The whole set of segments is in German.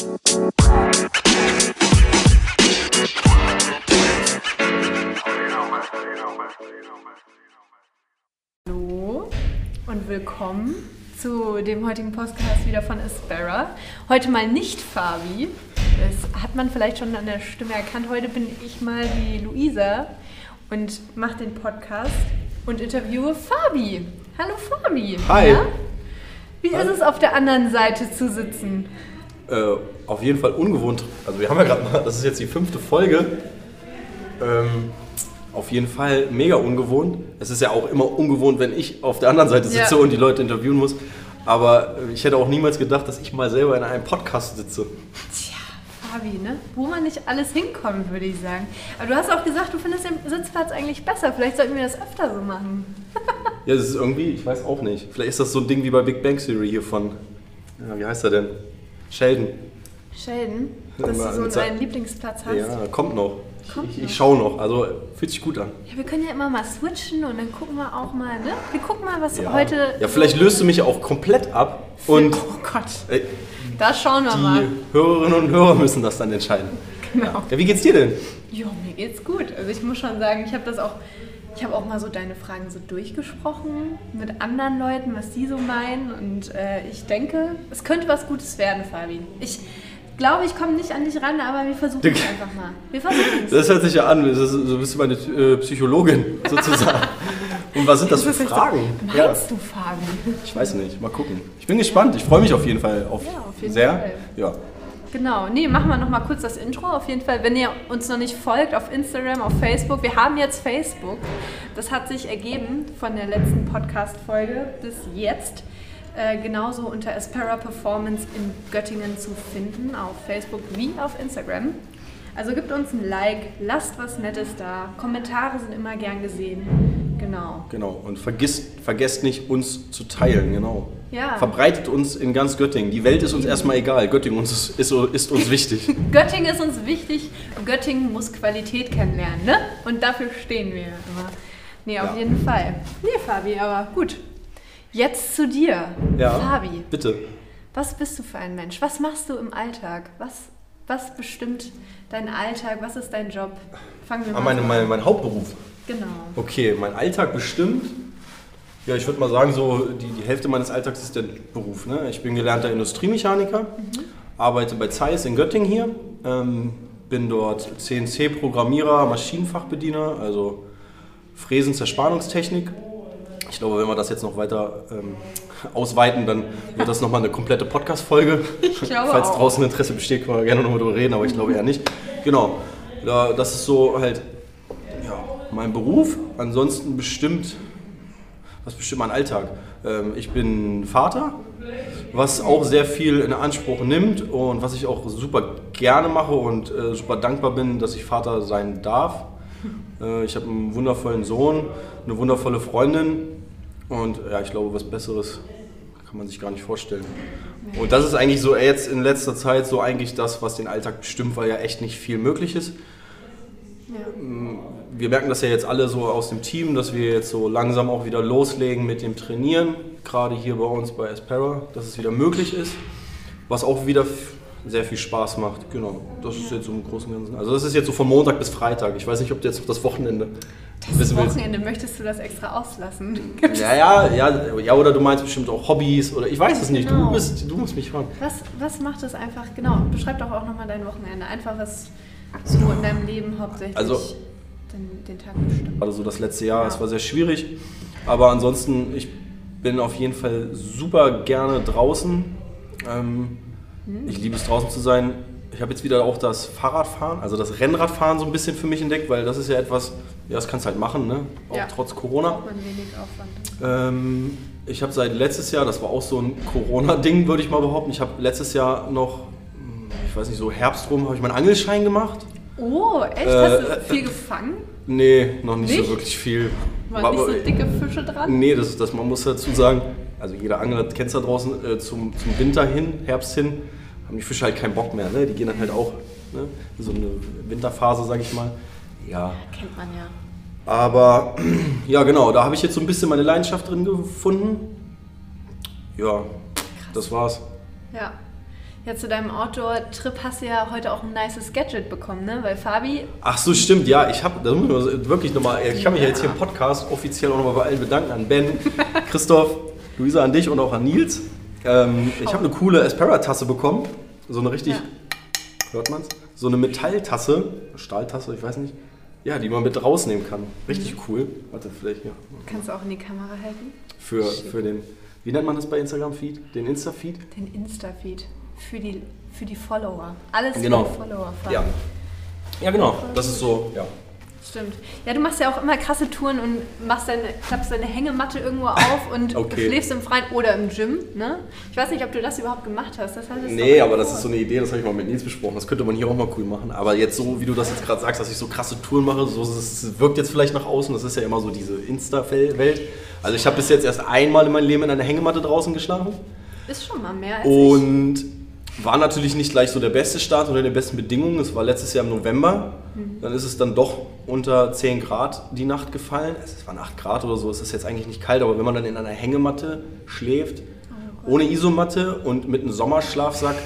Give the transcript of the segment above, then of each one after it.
Hallo und willkommen zu dem heutigen Podcast wieder von Aspera. Heute mal nicht Fabi. Das hat man vielleicht schon an der Stimme erkannt. Heute bin ich mal die Luisa und mache den Podcast und interviewe Fabi. Hallo Fabi. Hi. Ja? Wie Hi. ist es auf der anderen Seite zu sitzen? Äh, auf jeden Fall ungewohnt. Also wir haben ja gerade mal, das ist jetzt die fünfte Folge. Ähm, auf jeden Fall mega ungewohnt. Es ist ja auch immer ungewohnt, wenn ich auf der anderen Seite sitze Ja. und die Leute interviewen muss. Aber äh, ich hätte auch niemals gedacht, dass ich mal selber in einem Podcast sitze. Tja, Fabi, ne? Wo man nicht alles hinkommt, würde ich sagen. Aber du hast auch gesagt, du findest den Sitzplatz eigentlich besser. Vielleicht sollten wir das öfter so machen. Ja, das ist irgendwie, ich weiß auch nicht. Vielleicht ist das so ein Ding wie bei Big Bang Theory hier von, ja, wie heißt er denn? Sheldon. Sheldon, Ja, dass du so einen Lieblingsplatz hast. Ja, kommt noch. Kommt ich noch. ich schaue noch. Also fühlt sich gut an. Ja, wir können ja immer mal switchen und dann gucken wir auch mal, ne? Wir gucken mal, was Ja. heute. ja, vielleicht löst du mich auch komplett ab und oh Gott, da schauen wir mal. die Hörerinnen und Hörer müssen das dann entscheiden. Genau. Ja, wie geht's dir denn? Jo, mir geht's gut. Also ich muss schon sagen, ich habe das auch. Ich habe auch mal so deine Fragen so durchgesprochen mit anderen Leuten, was die so meinen. Und äh, ich denke, es könnte was Gutes werden, Fabi. Ich glaube, ich komme nicht an dich ran, aber wir versuchen es einfach mal. Wir versuchen es. Das hört sich ja an, das ist, so bist du meine äh, Psychologin sozusagen. Und was sind das für Fragen? Ja, Meinst du, Fabi? ich weiß nicht, mal gucken. Ich bin gespannt, ich freue mich auf jeden Fall auf, Ja, auf jeden sehr. Fall. Ja. Genau, nee, machen wir nochmal kurz das Intro. Auf jeden Fall, wenn ihr uns noch nicht folgt auf Instagram, auf Facebook, wir haben jetzt Facebook. Das hat sich ergeben von der letzten Podcast-Folge bis jetzt. Äh, genauso unter Aspera Performance in Göttingen zu finden, auf Facebook wie auf Instagram. Also gebt uns ein Like, lasst was Nettes da. Kommentare sind immer gern gesehen. Genau. Genau, und vergisst, vergesst nicht, uns zu teilen, genau. Ja. Verbreitet uns in ganz Göttingen. Die Welt ist uns erstmal egal, Göttingen uns ist, ist, ist uns wichtig. Göttingen ist uns wichtig. Göttingen muss Qualität kennenlernen, ne? Und dafür stehen wir immer. Nee, auf Ja. jeden Fall. Nee, Fabi, aber gut. Jetzt zu dir. Ja. Fabi, Bitte. was bist du für ein Mensch? Was machst du im Alltag? Was, was bestimmt deinen Alltag? Was ist dein Job? Fangen wir mal Ah, meine, so mein, an. mein Hauptberuf. Genau. Okay, mein Alltag bestimmt. Ja, ich würde mal sagen, so die, die Hälfte meines Alltags ist der Beruf. Ne? Ich bin gelernter Industriemechaniker, arbeite bei Zeiss in Göttingen hier, ähm, bin dort CNC-Programmierer, Maschinenfachbediener, also Fräsen, Zerspannungstechnik. Ich glaube, wenn wir das jetzt noch weiter ähm, ausweiten, dann wird das nochmal eine komplette Podcast-Folge. Falls auch. draußen Interesse besteht, können wir gerne nochmal drüber reden, aber ich glaube eher nicht. Genau, da, das ist so halt mein Beruf. Ansonsten bestimmt, was bestimmt mein Alltag? Ähm, ich bin Vater, was auch sehr viel in Anspruch nimmt und was ich auch super gerne mache und äh, super dankbar bin, dass ich Vater sein darf. Äh, ich habe einen wundervollen Sohn, eine wundervolle Freundin und ja, ich glaube, was Besseres kann man sich gar nicht vorstellen. Und das ist eigentlich so jetzt in letzter Zeit so eigentlich das, was den Alltag bestimmt, weil ja echt nicht viel möglich ist wir merken das ja jetzt alle so aus dem Team, dass wir jetzt so langsam auch wieder loslegen mit dem Trainieren, gerade hier bei uns bei Aspera, dass es wieder möglich ist, was auch wieder sehr viel Spaß macht. Genau, das ist jetzt so im Großen und Ganzen. Also das ist jetzt so von Montag bis Freitag. Ich weiß nicht, ob du jetzt auf das Wochenende Das wissen willst. Wochenende möchtest du das extra auslassen? Ja, ja, ja, ja, oder du meinst bestimmt auch Hobbys oder ich weiß es nicht. Genau. Du, bist, du musst mich fragen. Was, was macht es einfach, genau, beschreib doch auch nochmal dein Wochenende. Einfach was so in deinem Leben hauptsächlich Also- den, den Tag bestimmt. Also so das letzte Jahr, Ja. es war sehr schwierig. Aber ansonsten, ich bin auf jeden Fall super gerne draußen. Ähm, Ich liebe es draußen zu sein. Ich habe jetzt wieder auch das Fahrradfahren, also das Rennradfahren so ein bisschen für mich entdeckt, weil das ist ja etwas, ja, das kannst du halt machen, ne? auch Ja. trotz Corona. Man wenig Aufwand. Ähm, ich habe seit letztes Jahr, das war auch so ein Corona-Ding, würde ich mal behaupten. Ich habe letztes Jahr noch, hm, ich weiß nicht, so Herbst rum, habe ich meinen Angelschein gemacht. Oh, echt? Äh, Hast du äh, viel gefangen? Nee, noch nicht, Nicht? so wirklich viel. Waren nicht so dicke Fische dran? Nee, das ist das, man muss dazu sagen, also jeder Angler kennt es da draußen, äh, zum, zum Winter hin, Herbst hin, haben die Fische halt keinen Bock mehr. Ne? Die gehen dann halt auch, ne? so eine Winterphase, sag ich mal. Ja, Kennt man ja. aber ja genau, da habe ich jetzt so ein bisschen meine Leidenschaft drin gefunden. Ja, das war's. Ja. Ja, zu deinem Outdoor-Trip hast du ja heute auch ein nices Gadget bekommen, ne? Weil Fabi. Ach so, stimmt, ja. Ich habe, da muss ich wirklich nochmal, ich kann mich ja. jetzt hier im Podcast offiziell auch nochmal bei allen bedanken. An Ben, Christoph, Luisa, an dich und auch an Nils. Ähm, ich habe eine coole Espera-Tasse bekommen. So eine richtig, ja. hört man's? So eine Metalltasse, Stahltasse, ich weiß nicht. Ja, die man mit rausnehmen kann. Richtig mhm. cool. Warte, vielleicht, ja. Kannst du auch in die Kamera halten? Für, für den, wie nennt man das bei Instagram-Feed? Den Insta-Feed? Den Insta-Feed für die, für die Follower. Alles genau. für die Follower. Ja. ja, genau. Das ist so, ja. Stimmt. Ja, du machst ja auch immer krasse Touren und machst deine, klappst deine Hängematte irgendwo auf und okay. schläfst im Freien oder im Gym. Ne? Ich weiß nicht, ob du das überhaupt gemacht hast. Das heißt, nee, aber das ist so eine Idee, das habe ich mal mit Nils besprochen. Das könnte man hier auch mal cool machen. Aber jetzt so, wie du das jetzt gerade sagst, dass ich so krasse Touren mache, so, es wirkt jetzt vielleicht nach außen. Das ist ja immer so diese Insta-Welt. Also ich habe bis jetzt erst einmal in meinem Leben in einer Hängematte draußen geschlafen. Ist schon mal mehr als Und ich. War natürlich nicht gleich so der beste Start oder die besten Bedingungen. Es war letztes Jahr im November. Mhm. Dann ist es dann doch unter 10 Grad die Nacht gefallen. Es waren 8 Grad oder so. Es ist jetzt eigentlich nicht kalt, aber wenn man dann in einer Hängematte schläft, oh ohne Isomatte und mit einem Sommerschlafsack,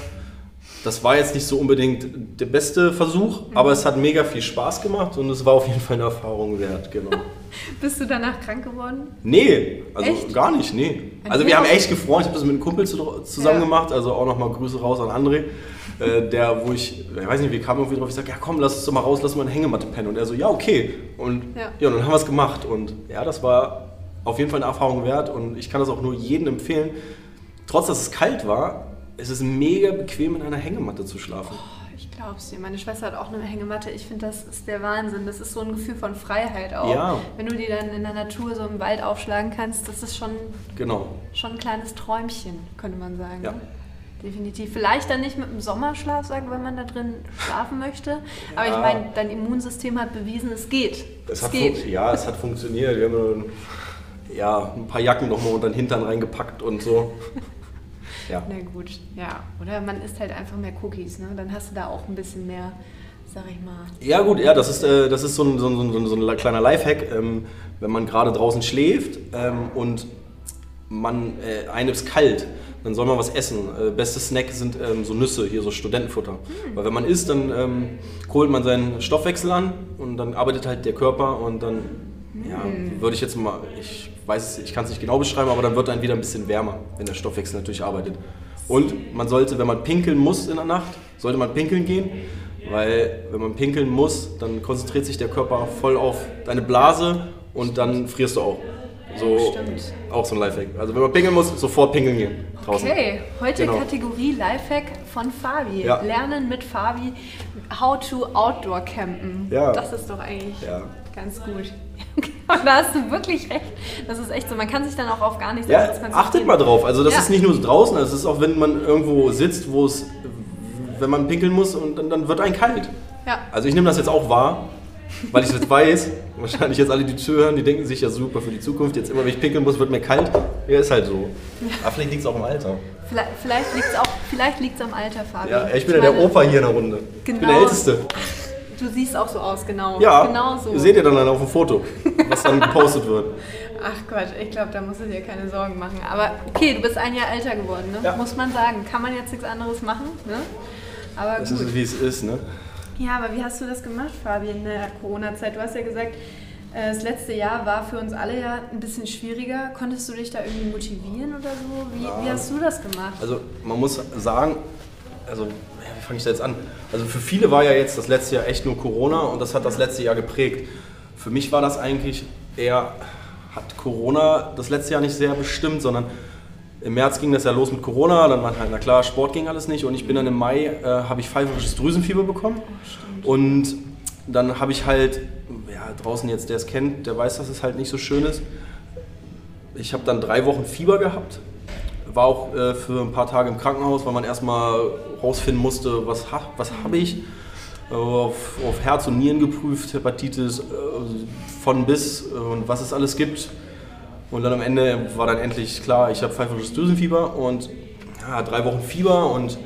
das war jetzt nicht so unbedingt der beste Versuch, mhm. aber es hat mega viel Spaß gemacht und es war auf jeden Fall eine Erfahrung wert, genau. Bist du danach krank geworden? Nee, also echt? gar nicht, nee. Also wir haben echt gefreut, ich habe das mit einem Kumpel zusammen ja. gemacht, also auch nochmal Grüße raus an André, äh, der, wo ich, ich weiß nicht, wie kam irgendwie drauf, ich sage, ja komm, lass uns doch mal raus, lass mal eine Hängematte pennen. Und er so, ja okay. Und ja, ja und dann haben wir es gemacht und ja, das war auf jeden Fall eine Erfahrung wert und ich kann das auch nur jedem empfehlen. Trotz, dass es kalt war, es ist mega bequem, in einer Hängematte zu schlafen. Oh glaub's dir. Meine Schwester hat auch eine Hängematte. Ich finde, das ist der Wahnsinn. Das ist so ein Gefühl von Freiheit auch. Ja. Wenn du die dann in der Natur so im Wald aufschlagen kannst, das ist schon, genau. schon ein kleines Träumchen, könnte man sagen. Ja. Definitiv. Vielleicht dann nicht mit dem Sommerschlaf sagen, wenn man da drin schlafen möchte. Aber ja. ich meine, dein Immunsystem hat bewiesen, es geht. Es, es geht. Ja, es hat funktioniert. Wir haben ja, ein paar Jacken nochmal unter den Hintern reingepackt und so. Ja. Na gut, ja. Oder man isst halt einfach mehr Cookies, ne? Dann hast du da auch ein bisschen mehr, sag ich mal. Ja gut, ja, das ist, äh, das ist so, ein, so, ein, so ein kleiner Lifehack, ähm, wenn man gerade draußen schläft ähm, und man, äh, einem ist kalt, dann soll man was essen. Äh, beste Snack sind ähm, so Nüsse, hier so Studentenfutter. Mhm. Weil wenn man isst, dann ähm, kohlt man seinen Stoffwechsel an und dann arbeitet halt der Körper und dann. Ja, würde ich jetzt mal, ich weiß ich kann es nicht genau beschreiben, aber dann wird dann wieder ein bisschen wärmer, wenn der Stoffwechsel natürlich arbeitet. Und man sollte, wenn man pinkeln muss in der Nacht, sollte man pinkeln gehen, weil wenn man pinkeln muss, dann konzentriert sich der Körper voll auf deine Blase und dann frierst du auch. So, Stimmt. Auch so ein Lifehack. Also wenn man pinkeln muss, sofort pinkeln gehen. Draußen. Okay, heute genau. Kategorie Lifehack von Fabi. Ja. Lernen mit Fabi, how to outdoor campen. Ja. Das ist doch eigentlich ja. ganz gut. da hast du wirklich recht. Das ist echt so. Man kann sich dann auch auf gar nichts ja, Achtet mal drauf. Also das ja. ist nicht nur draußen, es ist auch, wenn man irgendwo sitzt, wo es, wenn man pinkeln muss und dann, dann wird ein kalt. Ja. Also ich nehme das jetzt auch wahr, weil ich es jetzt weiß. Wahrscheinlich jetzt alle, die zuhören, die denken sich ja super für die Zukunft. Jetzt immer, wenn ich pinkeln muss, wird mir kalt. Ja, ist halt so. Aber vielleicht liegt es auch im Alter. Vielleicht, vielleicht liegt es auch, vielleicht liegt's am Alter, Fabian. Ja, ich bin ich ja der Opa hier in der Runde. Genau. Ich bin der genau. Älteste. Du siehst auch so aus, genau. Ja, genau so. seht ihr dann, dann auf dem Foto, was dann gepostet wird. Ach Gott, ich glaube, da musst du dir keine Sorgen machen. Aber okay, du bist ein Jahr älter geworden, ne? Ja. muss man sagen. Kann man jetzt nichts anderes machen. Ne? Aber es gut. ist, wie es ist. Ne? Ja, aber wie hast du das gemacht, Fabi, in der Corona-Zeit? Du hast ja gesagt, äh, das letzte Jahr war für uns alle ja ein bisschen schwieriger. Konntest du dich da irgendwie motivieren oder so? Wie, ja. wie hast du das gemacht? Also man muss sagen, also wie fange ich da jetzt an? Also für viele war ja jetzt das letzte Jahr echt nur Corona und das hat das letzte Jahr geprägt. Für mich war das eigentlich eher, hat Corona das letzte Jahr nicht sehr bestimmt, sondern im März ging das ja los mit Corona, dann war halt, na klar, Sport ging alles nicht und ich bin dann im Mai, äh, habe ich pfeiferisches Drüsenfieber bekommen oh, und dann habe ich halt, ja draußen jetzt, der es kennt, der weiß, dass es halt nicht so schön ist. Ich habe dann drei Wochen Fieber gehabt war auch äh, für ein paar Tage im Krankenhaus, weil man erstmal rausfinden musste, was, ha was habe ich. Äh, auf, auf, Herz und Nieren geprüft, Hepatitis äh, von bis äh, und was es alles gibt. Und dann am Ende war dann endlich klar, ich habe pfeiferisches Drüsenfieber und ja, drei Wochen Fieber und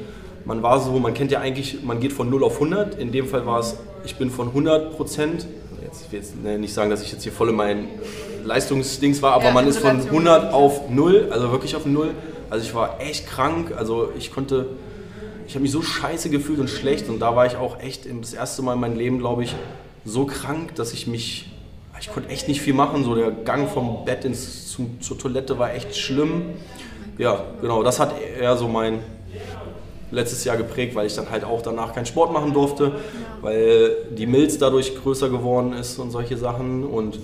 man war so, man kennt ja eigentlich, man geht von 0 auf 100. In dem Fall war es, ich bin von 100 Prozent, jetzt, ich will jetzt nicht sagen, dass ich jetzt hier voll in meinen Leistungsdings war, aber ja, man ist von 100 auf 0, also wirklich auf 0 also ich war echt krank. Also ich konnte, ich habe mich so scheiße gefühlt und schlecht und da war ich auch echt das erste Mal in meinem Leben, glaube ich, so krank, dass ich mich, ich konnte echt nicht viel machen. So der Gang vom Bett ins, zum, zur Toilette war echt schlimm. Ja, genau, das hat eher so mein letztes Jahr geprägt, weil ich dann halt auch danach keinen Sport machen durfte, weil die Milz dadurch größer geworden ist und solche Sachen und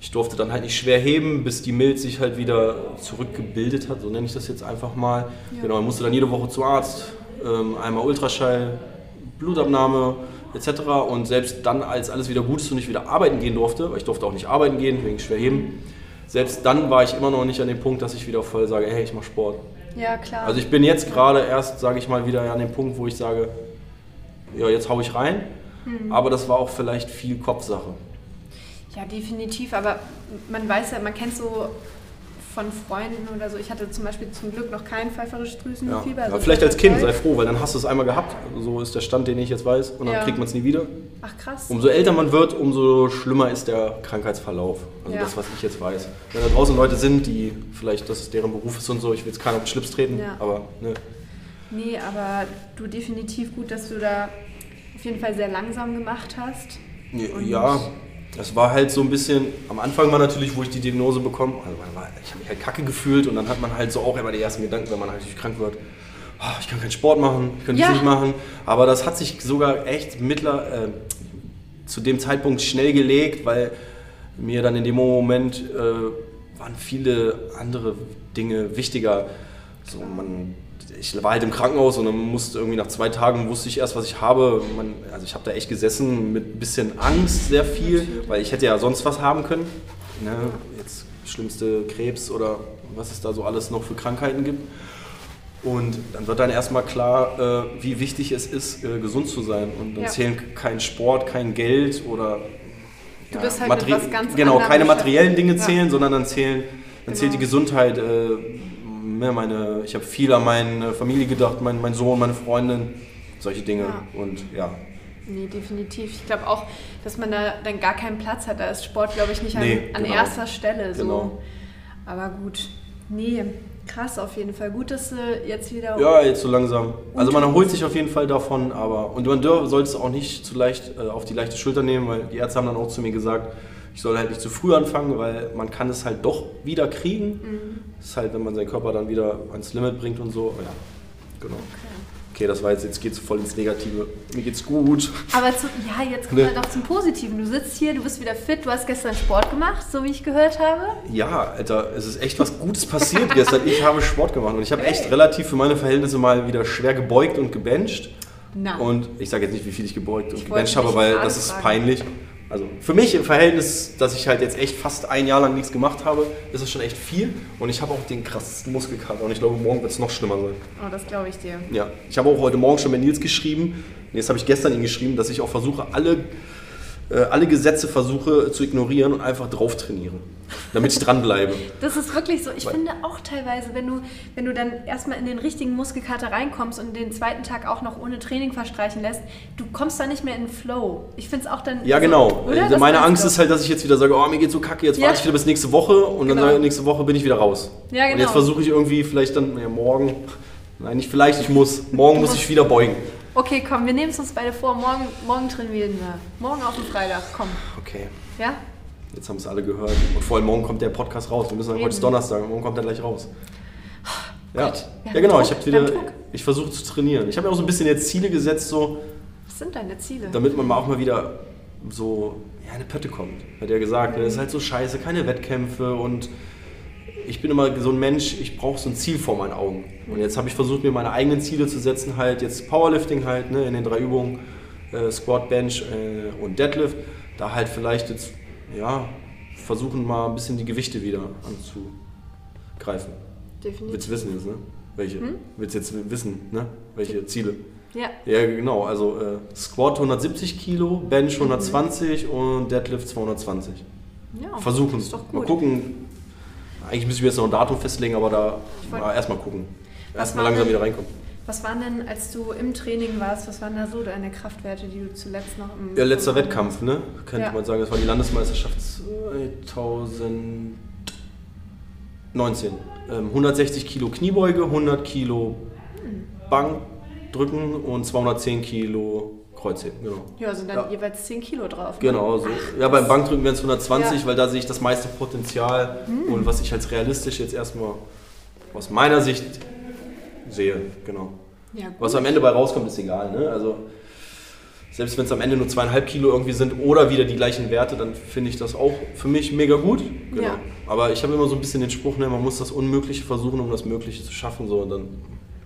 ich durfte dann halt nicht schwer heben, bis die Milz sich halt wieder zurückgebildet hat, so nenne ich das jetzt einfach mal. Ja. Genau, ich musste dann jede Woche zum Arzt, einmal Ultraschall, Blutabnahme etc. Und selbst dann, als alles wieder gut ist und ich wieder arbeiten gehen durfte, weil ich durfte auch nicht arbeiten gehen wegen Schwerheben, selbst dann war ich immer noch nicht an dem Punkt, dass ich wieder voll sage, hey, ich mache Sport. Ja, klar. Also ich bin jetzt gerade erst, sage ich mal, wieder an dem Punkt, wo ich sage, ja, jetzt hau ich rein. Mhm. Aber das war auch vielleicht viel Kopfsache. Ja, definitiv. Aber man weiß ja, man kennt so von Freunden oder so. Ich hatte zum Beispiel zum Glück noch kein pfeiferisches Drüsenfieber. Ja. Also vielleicht als Kind, sei froh, weil dann hast du es einmal gehabt. So ist der Stand, den ich jetzt weiß. Und dann ja. kriegt man es nie wieder. Ach krass. Umso älter man wird, umso schlimmer ist der Krankheitsverlauf. Also ja. das, was ich jetzt weiß. Wenn da draußen Leute sind, die vielleicht, das ist deren Beruf ist und so, ich will jetzt keiner auf den Schlips treten, aber ne. Nee, aber du definitiv gut, dass du da auf jeden Fall sehr langsam gemacht hast. ja, das war halt so ein bisschen, am Anfang war natürlich, wo ich die Diagnose bekommen, also ich habe mich halt kacke gefühlt und dann hat man halt so auch immer die ersten Gedanken, wenn man halt krank wird, oh, ich kann keinen Sport machen, ich kann ja. das nicht machen. Aber das hat sich sogar echt mittler, äh, zu dem Zeitpunkt schnell gelegt, weil mir dann in dem Moment äh, waren viele andere Dinge wichtiger. So, man ich war halt im Krankenhaus und dann musste irgendwie nach zwei Tagen wusste ich erst, was ich habe. Man, also ich habe da echt gesessen mit ein bisschen Angst sehr viel, weil ich hätte ja sonst was haben können. Ne? Jetzt schlimmste Krebs oder was es da so alles noch für Krankheiten gibt. Und dann wird dann erstmal klar, äh, wie wichtig es ist, äh, gesund zu sein. Und dann ja. zählen kein Sport, kein Geld oder Du bist halt Genau, keine materiellen Dinge zählen, ja. sondern dann zählen, dann genau. zählt die Gesundheit. Äh, meine, ich habe viel an meine Familie gedacht, mein, mein Sohn, meine Freundin, solche Dinge. Ja. Und ja. Nee, definitiv. Ich glaube auch, dass man da dann gar keinen Platz hat. Da ist Sport, glaube ich, nicht an, nee, an genau. erster Stelle. So. Genau. Aber gut. Nee, krass auf jeden Fall. Gut, dass du jetzt wieder. Ja, jetzt so langsam. Also man erholt sich auf jeden Fall davon, aber. Und man sollte es auch nicht zu leicht äh, auf die leichte Schulter nehmen, weil die Ärzte haben dann auch zu mir gesagt, ich soll halt nicht zu früh anfangen, weil man kann es halt doch wieder kriegen. Mhm. Das ist halt, wenn man seinen Körper dann wieder ans Limit bringt und so. Ja, genau. Okay. Okay, das war jetzt, jetzt geht es voll ins Negative. Mir geht's gut. Aber zu, ja, jetzt kommen ne? wir doch zum Positiven. Du sitzt hier, du bist wieder fit, du hast gestern Sport gemacht, so wie ich gehört habe. Ja, Alter, es ist echt was Gutes passiert gestern. Ich habe Sport gemacht und ich habe hey. echt relativ für meine Verhältnisse mal wieder schwer gebeugt und gebencht. Na. Und ich sage jetzt nicht, wie viel ich gebeugt und gebencht habe, weil das ist peinlich. Also für mich im Verhältnis, dass ich halt jetzt echt fast ein Jahr lang nichts gemacht habe, ist es schon echt viel. Und ich habe auch den krassesten Muskelkater. Und ich glaube, morgen wird es noch schlimmer sein. Oh, das glaube ich dir. Ja, ich habe auch heute Morgen schon mit Nils geschrieben. Jetzt habe ich gestern ihn geschrieben, dass ich auch versuche, alle äh, alle Gesetze versuche zu ignorieren und einfach drauf trainiere, damit ich dranbleibe. Das ist wirklich so. Ich Weil finde auch teilweise, wenn du, wenn du dann erstmal in den richtigen Muskelkater reinkommst und den zweiten Tag auch noch ohne Training verstreichen lässt, du kommst da nicht mehr in den Flow. Ich finde es auch dann. Ja, so, genau. Oder? Meine Angst ist halt, dass ich jetzt wieder sage, oh, mir geht so kacke, jetzt ja. warte ich wieder bis nächste Woche und genau. dann nächste Woche bin ich wieder raus. Ja, genau. Und jetzt versuche ich irgendwie vielleicht dann, ja, morgen, nein, nicht vielleicht, ich muss, morgen muss ich wieder beugen. Okay, komm, wir nehmen es uns beide vor. Morgen, morgen trainieren wir. Morgen auf dem Freitag, komm. Okay. Ja? Jetzt haben es alle gehört. Und vor allem morgen kommt der Podcast raus. Wir müssen dann, heute ist Donnerstag, morgen kommt er gleich raus. Ja, ja genau. Ich habe wieder, ich versuche zu trainieren. Ich habe mir auch so ein bisschen jetzt Ziele gesetzt, so. Was sind deine Ziele? Damit man auch mal wieder so ja, eine Pötte kommt. Hat er gesagt, mhm. das ist halt so scheiße, keine Wettkämpfe und ich bin immer so ein Mensch, ich brauche so ein Ziel vor meinen Augen. Und jetzt habe ich versucht, mir meine eigenen Ziele zu setzen, halt jetzt Powerlifting halt, ne, in den drei Übungen, äh, Squat, Bench äh, und Deadlift, da halt vielleicht jetzt, ja, versuchen mal ein bisschen die Gewichte wieder anzugreifen. Definitiv. Willst du wissen jetzt, ne? Welche? Hm? Willst jetzt wissen, ne? Welche Ziele? Ja. Ja, genau. Also äh, Squat 170 Kilo, Bench 120 mhm. und Deadlift 220. Ja, Versuchen. Mal gucken, eigentlich müssen wir jetzt noch ein Datum festlegen, aber da mal erstmal gucken. Erstmal langsam denn, wieder reinkommen. Was waren denn, als du im Training warst, was waren da so deine Kraftwerte, die du zuletzt noch im. Ja, letzter Wettkampf, ne? Könnte ja. man sagen, das war die Landesmeisterschaft 2019. 160 ähm, Kilo Kniebeuge, 100 Kilo Bank drücken und 210 Kilo Kreuzheben, genau. Ja, sind dann Ja. jeweils 10 Kilo drauf. ne? Genau, so. Ja, beim Bankdrücken wären es 120, Ja. weil da sehe ich das meiste Potenzial und was ich als realistisch jetzt erstmal aus meiner Sicht sehe, genau. Ja. Was am Ende bei rauskommt, ist egal, ne? Also selbst wenn es am Ende nur zweieinhalb Kilo irgendwie sind oder wieder die gleichen Werte, dann finde ich das auch für mich mega gut. Genau. Ja. Aber ich habe immer so ein bisschen den Spruch, ne, man muss das Unmögliche versuchen, um das Mögliche zu schaffen. So. Und dann,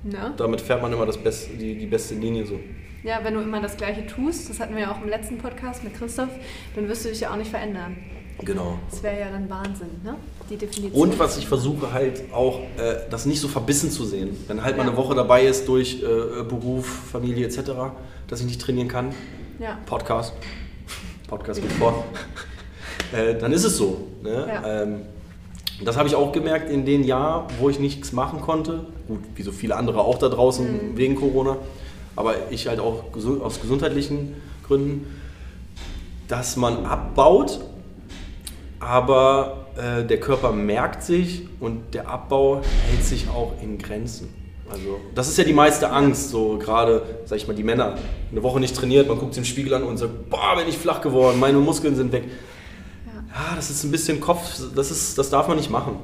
Ne? damit fährt man immer das Beste, die, die beste Linie so. Ja, wenn du immer das Gleiche tust, das hatten wir ja auch im letzten Podcast mit Christoph, dann wirst du dich ja auch nicht verändern. Genau. Das wäre ja dann Wahnsinn, ne? Die Definition. Und was ich versuche halt auch, äh, das nicht so verbissen zu sehen. Wenn halt mal Ja. eine Woche dabei ist durch äh, Beruf, Familie etc., dass ich nicht trainieren kann, Ja. Podcast, Podcast geht vor, äh, dann ist es so. Ne? Ja. Ähm, das habe ich auch gemerkt in den Jahren, wo ich nichts machen konnte. Gut, wie so viele andere auch da draußen Mhm. wegen Corona. Aber ich halt auch aus gesundheitlichen Gründen, dass man abbaut, aber äh, der Körper merkt sich und der Abbau hält sich auch in Grenzen. Also das ist ja die meiste Angst, so gerade, sag ich mal, die Männer. Eine Woche nicht trainiert, man guckt sich im Spiegel an und sagt, boah, bin ich flach geworden, meine Muskeln sind weg. Ja. Ja, das ist ein bisschen Kopf, das, ist, das darf man nicht machen.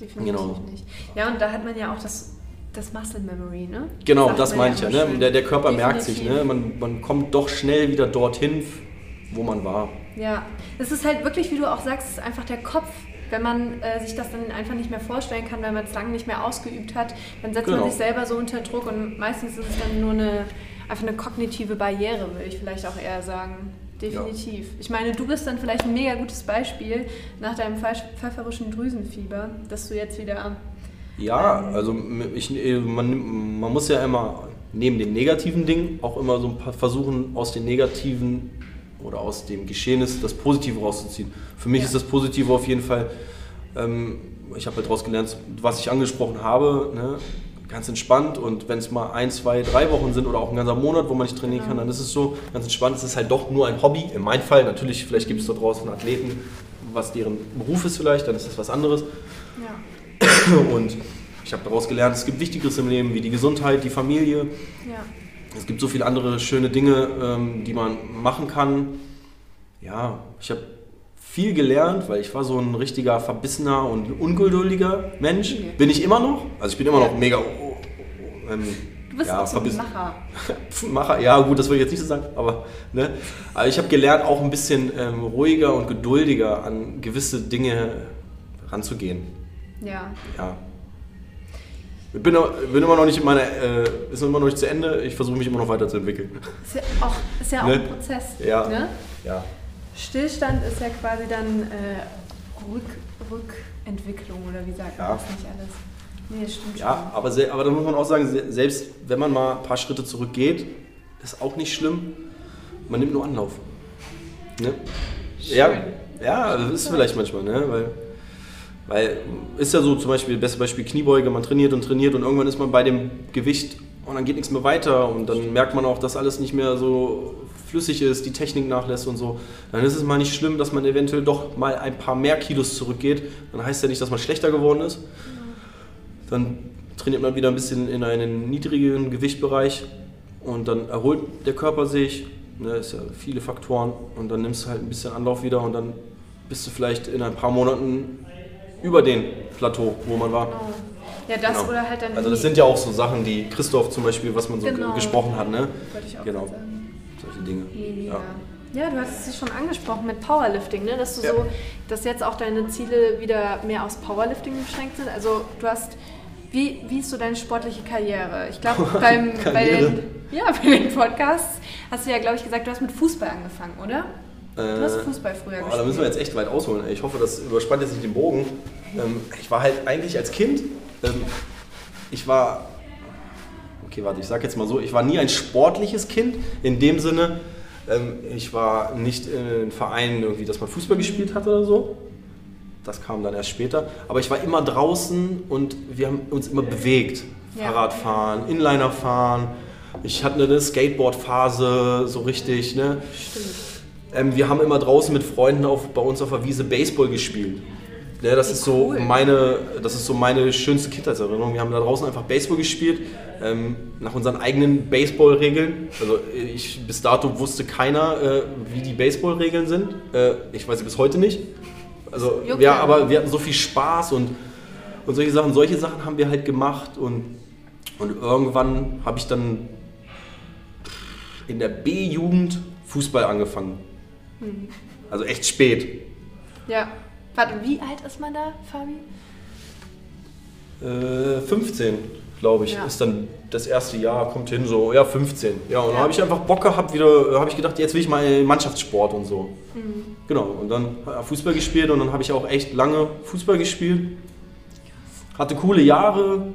Definitiv Genau. nicht. Ja, und da hat man ja auch das, das Muscle Memory, ne? Genau, das man meine ich ja. Ne? Der, der Körper merkt sich, Definitiv. ne? man, man kommt doch schnell wieder dorthin, wo man war. Ja, es ist halt wirklich, wie du auch sagst, es ist einfach der Kopf. Wenn man äh, sich das dann einfach nicht mehr vorstellen kann, wenn man es lange nicht mehr ausgeübt hat, dann setzt Genau. man sich selber so unter Druck und meistens ist es dann nur eine, einfach eine kognitive Barriere, würde ich vielleicht auch eher sagen. Definitiv. Ich meine, du bist dann vielleicht ein mega gutes Beispiel nach deinem pfeif- pfeiferischen Drüsenfieber, dass du jetzt wieder. Ja, also ich, man, man muss ja immer neben den negativen Dingen auch immer so ein paar versuchen, aus den negativen oder aus dem Geschehnis das Positive rauszuziehen. Für mich Ja. ist das Positive auf jeden Fall, ähm, ich habe halt daraus gelernt, was ich angesprochen habe, ne, ganz entspannt und wenn es mal ein, zwei, drei Wochen sind oder auch ein ganzer Monat, wo man nicht trainieren Genau. kann, dann ist es so ganz entspannt. Es ist halt doch nur ein Hobby, in meinem Fall. Natürlich, vielleicht gibt es da draußen Athleten, was deren Beruf ist vielleicht, dann ist das was anderes. Ja, Und ich habe daraus gelernt, es gibt Wichtigeres im Leben, wie die Gesundheit, die Familie. ja. Es gibt so viele andere schöne Dinge, ähm, die man machen kann. Ja, ich habe viel gelernt, weil ich war so ein richtiger verbissener und ungeduldiger Mensch. Okay. Bin ich immer noch. Also ich bin immer noch mega... oh, oh, ähm, Du bist ja, so ein. Macher. Macher, ja gut, das würde ich jetzt nicht so sagen, aber, ne? aber ich habe gelernt, auch ein bisschen ähm, ruhiger und geduldiger an gewisse Dinge ranzugehen. Ja. Ja. Ich bin, bin immer noch nicht in meiner, äh, ist immer noch nicht zu Ende. Ich versuche mich immer noch weiterzuentwickeln. Ist ja auch, ist ja auch Ne? ein Prozess. Ja. Ne? Ja. Stillstand ist ja quasi dann äh, Rück, Rückentwicklung oder wie sagt Ja. man das nicht alles? Nee, stimmt Ja, aber, se- aber da muss man auch sagen, se- selbst wenn man mal ein paar Schritte zurückgeht, ist auch nicht schlimm. Man nimmt nur Anlauf. Ne? Schön. Ja, ja, das ist vielleicht manchmal, ne? Weil, weil ist ja so zum Beispiel, beste Beispiel Kniebeuge, man trainiert und trainiert und irgendwann ist man bei dem Gewicht und dann geht nichts mehr weiter und dann merkt man auch, dass alles nicht mehr so flüssig ist, die Technik nachlässt und so. Dann ist es mal nicht schlimm, dass man eventuell doch mal ein paar mehr Kilos zurückgeht. Dann heißt ja nicht, dass man schlechter geworden ist. Dann trainiert man wieder ein bisschen in einen niedrigen Gewichtbereich und dann erholt der Körper sich. Ne, ist ja viele Faktoren und dann nimmst du halt ein bisschen Anlauf wieder und dann bist du vielleicht in ein paar Monaten über den Plateau, wo man war. Genau. Ja, das Genau. oder halt dann. Also das sind ja auch so Sachen, die Christoph zum Beispiel, was man so Genau. ge- gesprochen hat, ne? Wollte ich auch Genau. sagen. Solche Dinge. Ja. Ja, du hast es schon angesprochen mit Powerlifting, ne? dass du Ja. so, dass jetzt auch deine Ziele wieder mehr aus Powerlifting beschränkt sind. Also du hast, wie, wie ist so deine sportliche Karriere? Ich glaube, beim bei den, ja, bei den Podcasts hast du ja, glaube ich, gesagt, du hast mit Fußball angefangen, oder? Du hast Äh, Fußball früher gespielt. da müssen wir jetzt echt weit ausholen. Ich hoffe, das überspannt jetzt nicht den Bogen. Ähm, ich war halt eigentlich als Kind, ähm, ich war, okay, warte, ich sag jetzt mal so, ich war nie ein sportliches Kind in dem Sinne, ähm, ich war nicht in Vereinen irgendwie, dass man Fußball gespielt hat oder so. Das kam dann erst später. Aber ich war immer draußen und wir haben uns immer bewegt. Ja. Fahrradfahren, Inliner fahren. Ich hatte eine Skateboard-Phase, so richtig. Ne? Stimmt. Ähm, wir haben immer draußen mit Freunden auf, bei uns auf der Wiese Baseball gespielt. Ja, das Wie ist so cool. meine, das ist so meine schönste Kindheitserinnerung. Wir haben da draußen einfach Baseball gespielt, ähm, nach unseren eigenen Baseball-Regeln. Also ich bis dato wusste keiner, äh, wie die Baseball-Regeln sind. Äh, ich weiß sie bis heute nicht. Also ja. aber wir hatten so viel Spaß und, und solche Sachen. Solche Sachen haben wir halt gemacht und, und irgendwann habe ich dann in der B-Jugend Fußball angefangen. Hm. Also echt spät. Ja. Warte, wie alt ist man da, Fabi? Äh, 15, glaube ich, Ja. ist dann das erste Jahr, kommt hin so, ja 15. Ja, und dann Ja. habe ich einfach Bock gehabt, wieder, habe ich gedacht, jetzt will ich mal Mannschaftssport und so. Mhm. Genau, und dann Fußball gespielt und dann habe ich auch echt lange Fußball gespielt. Hatte coole Jahre.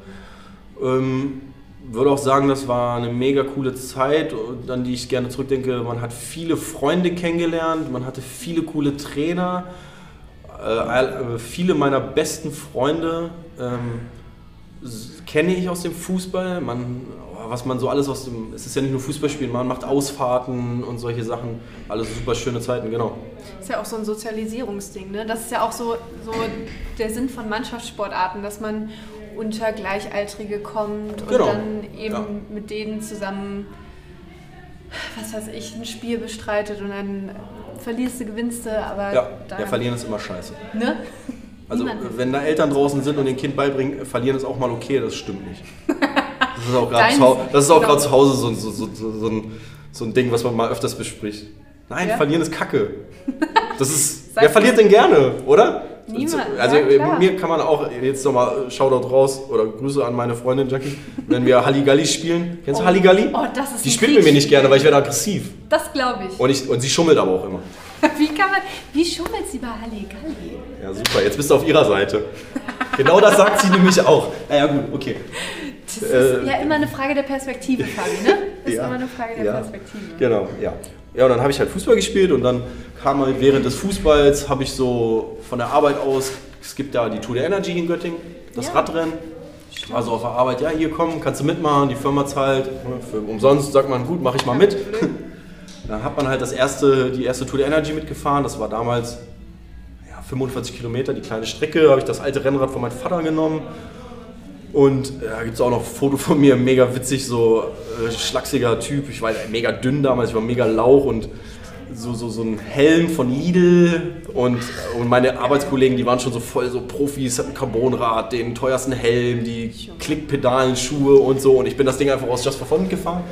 Ähm, würde auch sagen, das war eine mega coole Zeit, an die ich gerne zurückdenke. Man hat viele Freunde kennengelernt, man hatte viele coole Trainer. Äh, äh, viele meiner besten Freunde ähm, kenne ich aus dem Fußball. Man, oh, was man so alles aus dem. Es ist ja nicht nur Fußballspielen, man macht Ausfahrten und solche Sachen. Alles super schöne Zeiten, genau. Ist ja auch so ein Sozialisierungsding, ne? Das ist ja auch so, so der Sinn von Mannschaftssportarten, dass man unter Gleichaltrige kommt und Genau. dann eben Ja. mit denen zusammen, was weiß ich, ein Spiel bestreitet und dann verlierst du, gewinnst du, aber Ja, ja, verlieren ist immer scheiße. ne? Also Niemand wenn da Eltern draußen sind und dem Kind beibringen, verlieren ist auch mal okay, das stimmt nicht. Das ist auch gerade zu, genau. zu Hause so, so, so, so, ein, so ein Ding, was man mal öfters bespricht. Nein, Ja? verlieren ist Kacke. Das ist, wer verliert denn gerne, oder? Niemand, Also ja, äh, mir kann man auch jetzt nochmal Shoutout raus oder Grüße an meine Freundin Jackie, wenn wir Halligalli spielen. Kennst du Oh. Halligalli? Oh, das ist Die spielt mit mir nicht gerne, weil ich werde aggressiv. Das glaube ich. Und, ich. und sie schummelt aber auch immer. Wie kann man, wie schummelt sie bei Halligalli? Ja, super, jetzt bist du auf ihrer Seite. Genau das sagt sie nämlich auch. Naja, gut, okay. Das ist Äh, ja immer eine Frage der Perspektive, Fabi, ne? Ist Ja, immer eine Frage der ja, Perspektive. Genau, ja. Ja, und dann habe ich halt Fußball gespielt und dann kam halt während des Fußballs, habe ich so von der Arbeit aus, es gibt da die Tour de Energy in Göttingen, das Ja. Radrennen. Also auf der Arbeit, ja, hier komm, kannst du mitmachen, die Firma zahlt, ne, für umsonst sagt man, gut, mache ich mal mit. Dann hat man halt das erste, die erste Tour de Energy mitgefahren, das war damals ja, 45 Kilometer, die kleine Strecke, habe ich das alte Rennrad von meinem Vater genommen. Und äh, da gibt es auch noch ein Foto von mir, mega witzig, so äh, schlachsiger Typ. Ich war mega dünn damals, ich war mega lauch und so, so, so ein Helm von Lidl. Und, und meine Arbeitskollegen, die waren schon so voll so Profis, hatten ein Carbonrad, den teuersten Helm, die Klickpedalen, Schuhe und so. Und ich bin das Ding einfach aus Just for Fun gefahren.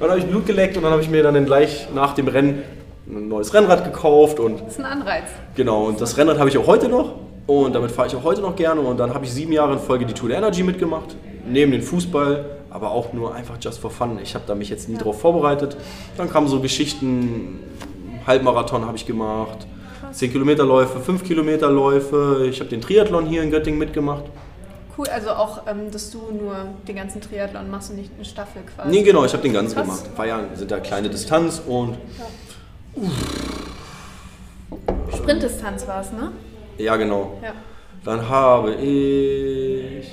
Dann habe ich Blut geleckt und dann habe ich mir dann gleich nach dem Rennen ein neues Rennrad gekauft und Das ist ein Anreiz. Genau, und das Rennrad habe ich auch heute noch und damit fahre ich auch heute noch gerne und dann habe ich sieben Jahre in Folge die Tour de Energy mitgemacht, neben den Fußball, aber auch nur einfach just for fun. Ich habe da mich jetzt nie drauf vorbereitet. Dann kamen so Geschichten, Halbmarathon habe ich gemacht, 10 Kilometerläufe, 5 Kilometerläufe, ich habe den Triathlon hier in Göttingen mitgemacht. Cool, also auch, ähm, dass du nur den ganzen Triathlon machst und nicht eine Staffel quasi. Nee, genau, ich habe den ganzen Krass. gemacht. Ja, sind da kleine Distanz und Sprintdistanz war es, ne? Ja, genau. Ja. Dann habe ich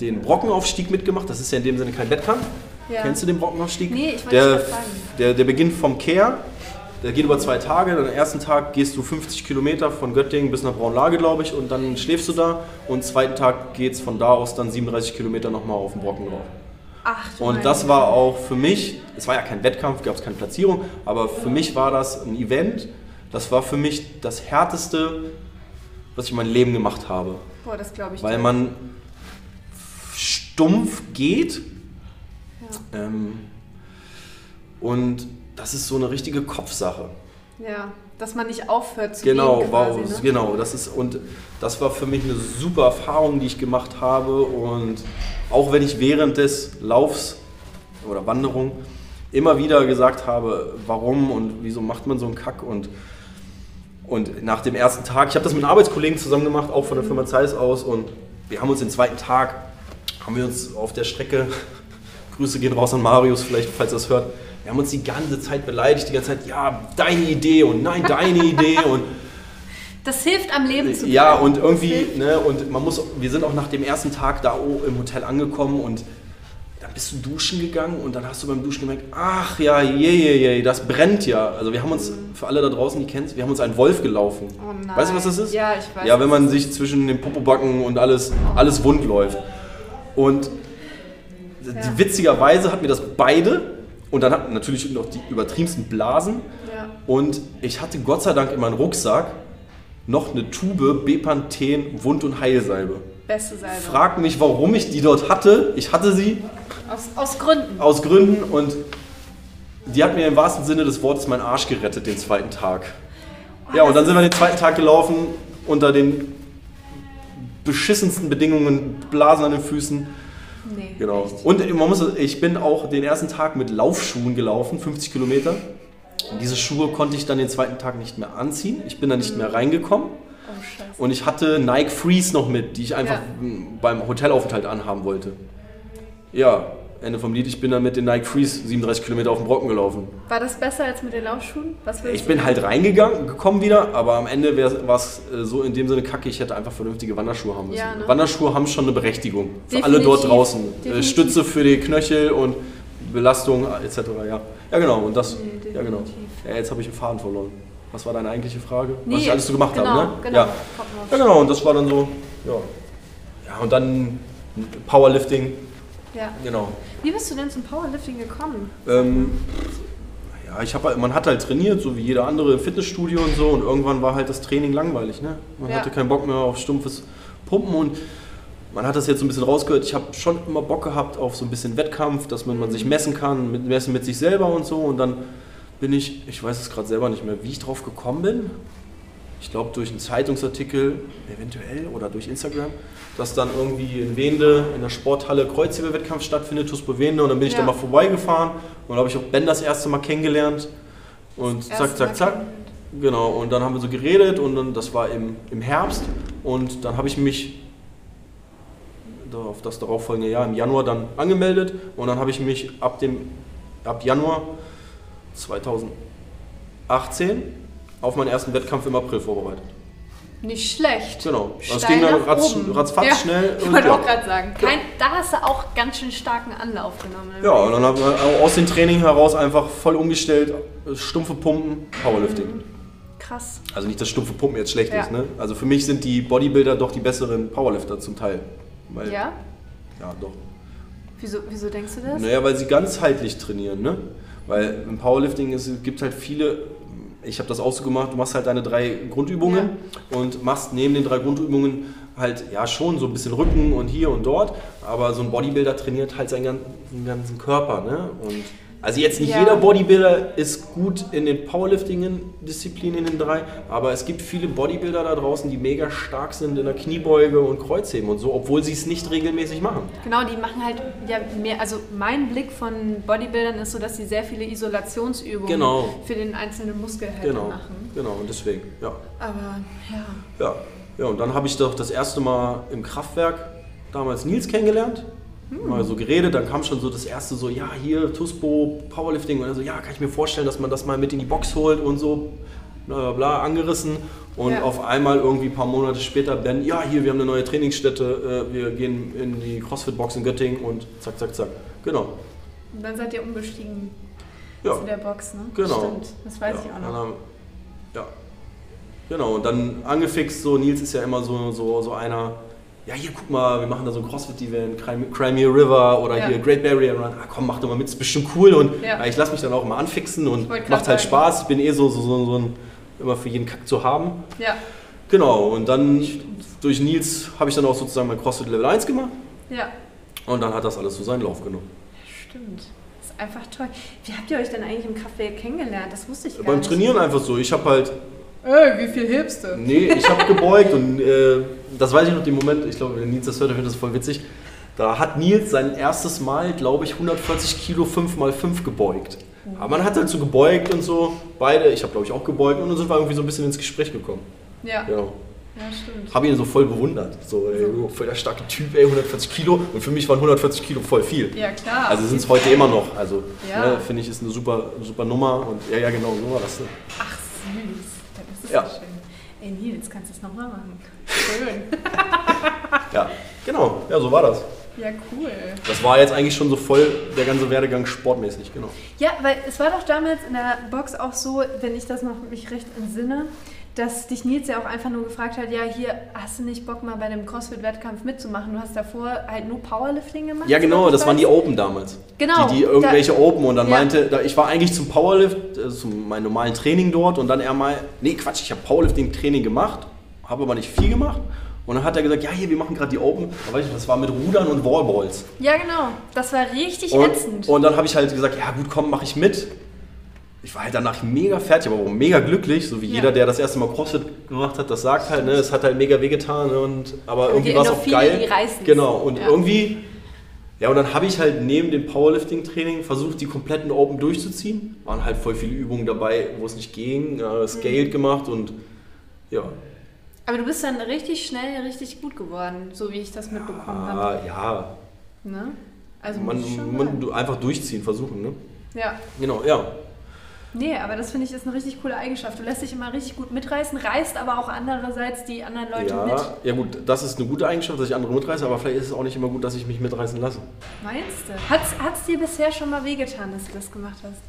den Brockenaufstieg mitgemacht. Das ist ja in dem Sinne kein Wettkampf. Ja. Kennst du den Brockenaufstieg? Nee, ich wollte der, fragen. der, der beginnt vom Kehr. Der geht über zwei Tage. Am ersten Tag gehst du 50 Kilometer von Göttingen bis nach Braunlage, glaube ich, und dann schläfst du da. Und am zweiten Tag geht es von da aus dann 37 Kilometer nochmal auf den Brocken drauf. Ach, Und das war auch für mich, es war ja kein Wettkampf, gab es keine Platzierung, aber für mich war das ein Event. Das war für mich das Härteste, was ich in meinem Leben gemacht habe. Boah, das glaube ich. Weil dir. man stumpf geht. Ähm, und das ist so eine richtige Kopfsache. Ja, dass man nicht aufhört zu Genau, gehen wow, quasi, ne? genau. Das ist, und das war für mich eine super Erfahrung, die ich gemacht habe. Und auch wenn ich während des Laufs oder Wanderung immer wieder gesagt habe, warum und wieso macht man so einen Kack und und nach dem ersten Tag, ich habe das mit einem Arbeitskollegen zusammen gemacht, auch von der Firma Zeiss aus und wir haben uns den zweiten Tag, haben wir uns auf der Strecke, Grüße gehen raus an Marius vielleicht, falls er es hört, wir haben uns die ganze Zeit beleidigt, die ganze Zeit, ja, deine Idee und nein, deine Idee und Das hilft am Leben zu ja, bleiben. und Das irgendwie, ne, und man muss, wir sind auch nach dem ersten Tag da im Hotel angekommen und bist du duschen gegangen und dann hast du beim Duschen gemerkt, ach ja, je, je, je, das brennt ja. Also wir haben uns, für alle da draußen, die kennen wir haben uns einen Wolf gelaufen. Oh nein. Weißt du, was das ist? Ja, ich weiß. Ja, wenn man sich zwischen den Popobacken und alles, alles wund läuft. Und Ja. witzigerweise hatten wir das beide und dann hatten natürlich noch die übertriebensten Blasen. Ja. Und ich hatte Gott sei Dank in meinem Rucksack noch eine Tube Bepanthen Wund- und Heilsalbe. Beste Salbe. Frag mich, warum ich die dort hatte. Ich hatte sie Aus, aus Gründen. aus Gründen und die hat mir im wahrsten Sinne des Wortes meinen Arsch gerettet den zweiten Tag. Ja, und dann sind wir den zweiten Tag gelaufen unter den beschissensten Bedingungen, Blasen an den Füßen. Nee. Genau. Echt? Und man muss, ich bin auch den ersten Tag mit Laufschuhen gelaufen, 50 Kilometer. Und diese Schuhe konnte ich dann den zweiten Tag nicht mehr anziehen. Ich bin da nicht mehr reingekommen. Oh. Und ich hatte Nike Freeze noch mit, die ich einfach Ja. m, beim Hotelaufenthalt anhaben wollte. Ja, Ende vom Lied, ich bin dann mit den Nike Freeze 37 Kilometer auf den Brocken gelaufen. War das besser als mit den Laufschuhen? Ich bin halt reingegangen, gekommen wieder, aber am Ende war es äh, so in dem Sinne kacke, ich hätte einfach vernünftige Wanderschuhe haben müssen. Ja, ne? Wanderschuhe haben schon eine Berechtigung. Für Definitiv. alle dort draußen. Äh, Definitiv. Stütze für die Knöchel und Belastung äh, etc. Ja, ja genau. Und das, Nee, ja, genau. definitiv. Ja, jetzt habe ich den Faden verloren. Was war deine eigentliche Frage? Nee, Was ich alles so gemacht genau, habe, ne? Genau, Ja. Ja, genau. Und das war dann so, ja. Ja, und dann Powerlifting, Ja. genau. Wie bist du denn zum Powerlifting gekommen? Ähm, ja, ich hab, halt- man hat halt trainiert, so wie jeder andere im Fitnessstudio und so. Und irgendwann war halt das Training langweilig. Ne? Man Ja. hatte keinen Bock mehr auf stumpfes Pumpen. Und man hat das jetzt so ein bisschen rausgehört. Ich habe schon immer Bock gehabt auf so ein bisschen Wettkampf, dass man, man sich messen kann, mit, messen mit sich selber und so. Und dann bin ich, ich weiß es gerade selber nicht mehr, wie ich drauf gekommen bin. Ich glaube durch einen Zeitungsartikel, eventuell, oder durch Instagram, dass dann irgendwie in Wende in der Sporthalle Kreuzheberwettkampf stattfindet, TUSPO Wende. Und dann bin ich Ja. da mal vorbeigefahren und habe ich auch Ben das erste Mal kennengelernt. Und zack, zack, zack. Genau, und dann haben wir so geredet und dann, das war im, im Herbst. Und dann habe ich mich auf das darauffolgende Jahr im Januar dann angemeldet. Und dann habe ich mich ab, dem, ab Januar 2018 auf meinen ersten Wettkampf im April vorbereitet. Nicht schlecht. Genau. Das Steil ging dann ratz, ratzfatz ja. schnell. Ich wollte ja. auch gerade sagen, kein, da hast du auch ganz schön starken Anlauf genommen. Ja, und dann haben wir aus dem Training heraus einfach voll umgestellt, stumpfe Pumpen, Powerlifting. Krass. Also nicht, dass stumpfe Pumpen jetzt schlecht Ja. ist, ne? Also für mich sind die Bodybuilder doch die besseren Powerlifter zum Teil. Weil, Ja? Ja, doch. Wieso, wieso denkst du das? Naja, weil sie ganzheitlich trainieren, ne? Weil im Powerlifting ist, es gibt halt viele, ich habe das auch so gemacht, du machst halt deine drei Grundübungen und machst neben den drei Grundübungen halt, ja schon so ein bisschen Rücken und hier und dort, aber so ein Bodybuilder trainiert halt seinen ganzen, ganzen Körper, ne? Und also jetzt nicht Ja. jeder Bodybuilder ist gut in den Powerlifting-Disziplinen in den drei, aber es gibt viele Bodybuilder da draußen, die mega stark sind in der Kniebeuge und Kreuzheben und so, obwohl sie es nicht regelmäßig machen. Genau, die machen halt ja mehr, also mein Blick von Bodybuildern ist so, dass sie sehr viele Isolationsübungen Genau. für den einzelnen Muskel halt Genau, machen. genau, und deswegen, ja. Aber ja. Ja, ja und dann habe ich doch das erste Mal im Kraftwerk damals Nils kennengelernt. Mal so geredet, dann kam schon so das erste so, ja, hier Tuspo, Powerlifting und so, ja, kann ich mir vorstellen, dass man das mal mit in die Box holt und so, bla bla, bla angerissen. Und Ja. auf einmal irgendwie ein paar Monate später, Ben, ja, hier, wir haben eine neue Trainingsstätte, äh, wir gehen in die CrossFit-Box in Göttingen und zack, zack, zack. Genau. Und dann seid ihr umgestiegen Ja. zu der Box, ne? Genau. Stimmt, das weiß ja, ich auch dann noch. haben- ja. Genau, und dann angefixt, so Nils ist ja immer so, so, so einer, ja hier guck mal, wir machen da so ein CrossFit-Event, Crime- Crimea River oder Ja. hier Great Barrier Run, ah, komm, mach doch mal mit, ist bestimmt cool und Ja. ja, ich lasse mich dann auch immer anfixen und macht halt sagen. Spaß, ich bin eh so, so, so, so ein, immer für jeden Kack zu haben. Ja, Genau, und dann durch Nils habe ich dann auch sozusagen mein CrossFit Level 1 gemacht ja. und dann hat das alles so seinen Lauf genommen. Stimmt. Das ist einfach toll. Wie habt ihr euch denn eigentlich im Kraftwerk kennengelernt? Das wusste ich gar Beim nicht. Trainieren einfach so, ich habe halt Ey, wie viel hebst du? Nee, ich habe gebeugt und äh, das weiß ich noch den Moment, ich glaube, wenn Nils das hört, der findet das voll witzig. Da hat Nils sein erstes Mal, glaube ich, 140 Kilo 5x5 gebeugt. Aber man hat halt so gebeugt und so, beide, ich habe glaube ich auch gebeugt und dann sind wir irgendwie so ein bisschen ins Gespräch gekommen. Ja, Genau. ja stimmt. Habe ihn so voll bewundert. So, ey, voll der starke Typ, ey, 140 Kilo. Und für mich waren 140 Kilo voll viel. Ja, klar. Also sind es heute immer noch. Also Ja. ne, finde ich, ist eine super, super Nummer. Und ja, ja, genau, so war das. ne? Ach, süß. Das ist Ja. schön. Ey, Nils, kannst du es nochmal machen? Schön. Ja, genau, ja, so war das. Ja, cool. Das war jetzt eigentlich schon so voll der ganze Werdegang sportmäßig, genau. Ja, weil es war doch damals in der Box auch so, wenn ich das noch mich recht entsinne, dass dich Nils ja auch einfach nur gefragt hat, ja, hier, hast du nicht Bock mal bei dem CrossFit-Wettkampf mitzumachen? Du hast davor halt nur Powerlifting gemacht. Ja, genau, das waren die Open damals. Genau, Die, die irgendwelche da- Open und dann Ja. meinte, da, ich war eigentlich zum Powerlift, äh, zu meinem normalen Training dort und dann er mal, nee, Quatsch, ich habe Powerlifting-Training gemacht, habe aber nicht viel gemacht. Und dann hat er gesagt, ja, hier, wir machen gerade die Open. Da weiß ich, das war mit Rudern und Wallballs. Ja, genau. Das war richtig Und, ätzend. und dann habe ich halt gesagt, ja gut, komm, mache ich mit. Ich war halt danach mega fertig, aber auch mega glücklich, so wie Ja. jeder, der das erste Mal CrossFit gemacht hat, das sagt halt, ne, es hat halt mega wehgetan und aber irgendwie die war es auch geil. die. Genau und Ja. irgendwie ja und dann habe ich halt neben dem Powerlifting-Training versucht, die kompletten Open durchzuziehen. Waren halt voll viele Übungen dabei, wo es nicht ging, äh, Scaled gemacht und ja. Aber du bist dann richtig schnell richtig gut geworden, so wie ich das mitbekommen habe. Ja, Ne? Also man, man du- einfach durchziehen, versuchen, ne? Ja. Genau, ja. Nee, aber das finde ich ist eine richtig coole Eigenschaft. Du lässt dich immer richtig gut mitreißen, reißt aber auch andererseits die anderen Leute ja, mit. ja gut, das ist eine gute Eigenschaft, dass ich andere mitreiße, aber vielleicht ist es auch nicht immer gut, dass ich mich mitreißen lasse. Meinst du? Hat es dir bisher schon mal wehgetan, dass du das gemacht hast?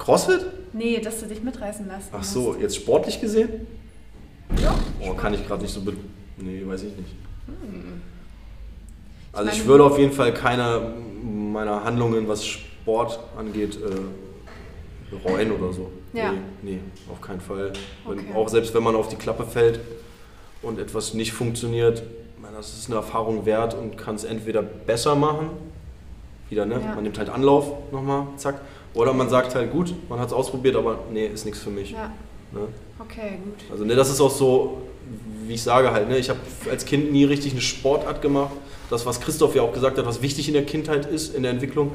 Crossfit? Nee, dass du dich mitreißen lassen Ach hast. so, jetzt sportlich gesehen? Ja. Oh, kann ich gerade nicht so. Be nee, weiß ich nicht. Also ich meine- würde auf jeden Fall keine meiner Handlungen, was Sport angeht, äh, bereuen oder so. Ja. Nee, nee, auf keinen Fall. Wenn, Okay. Auch selbst wenn man auf die Klappe fällt und etwas nicht funktioniert, das ist eine Erfahrung wert und kann es entweder besser machen, wieder, ne? Ja. Man nimmt halt Anlauf nochmal, zack. Oder man sagt halt, gut, man hat es ausprobiert, aber nee, ist nichts für mich. Ja, Ne? okay, gut. Also ne, das ist auch so, wie ich sage halt, ne, ich habe als Kind nie richtig eine Sportart gemacht. Das, was Christoph ja auch gesagt hat, was wichtig in der Kindheit ist, in der Entwicklung,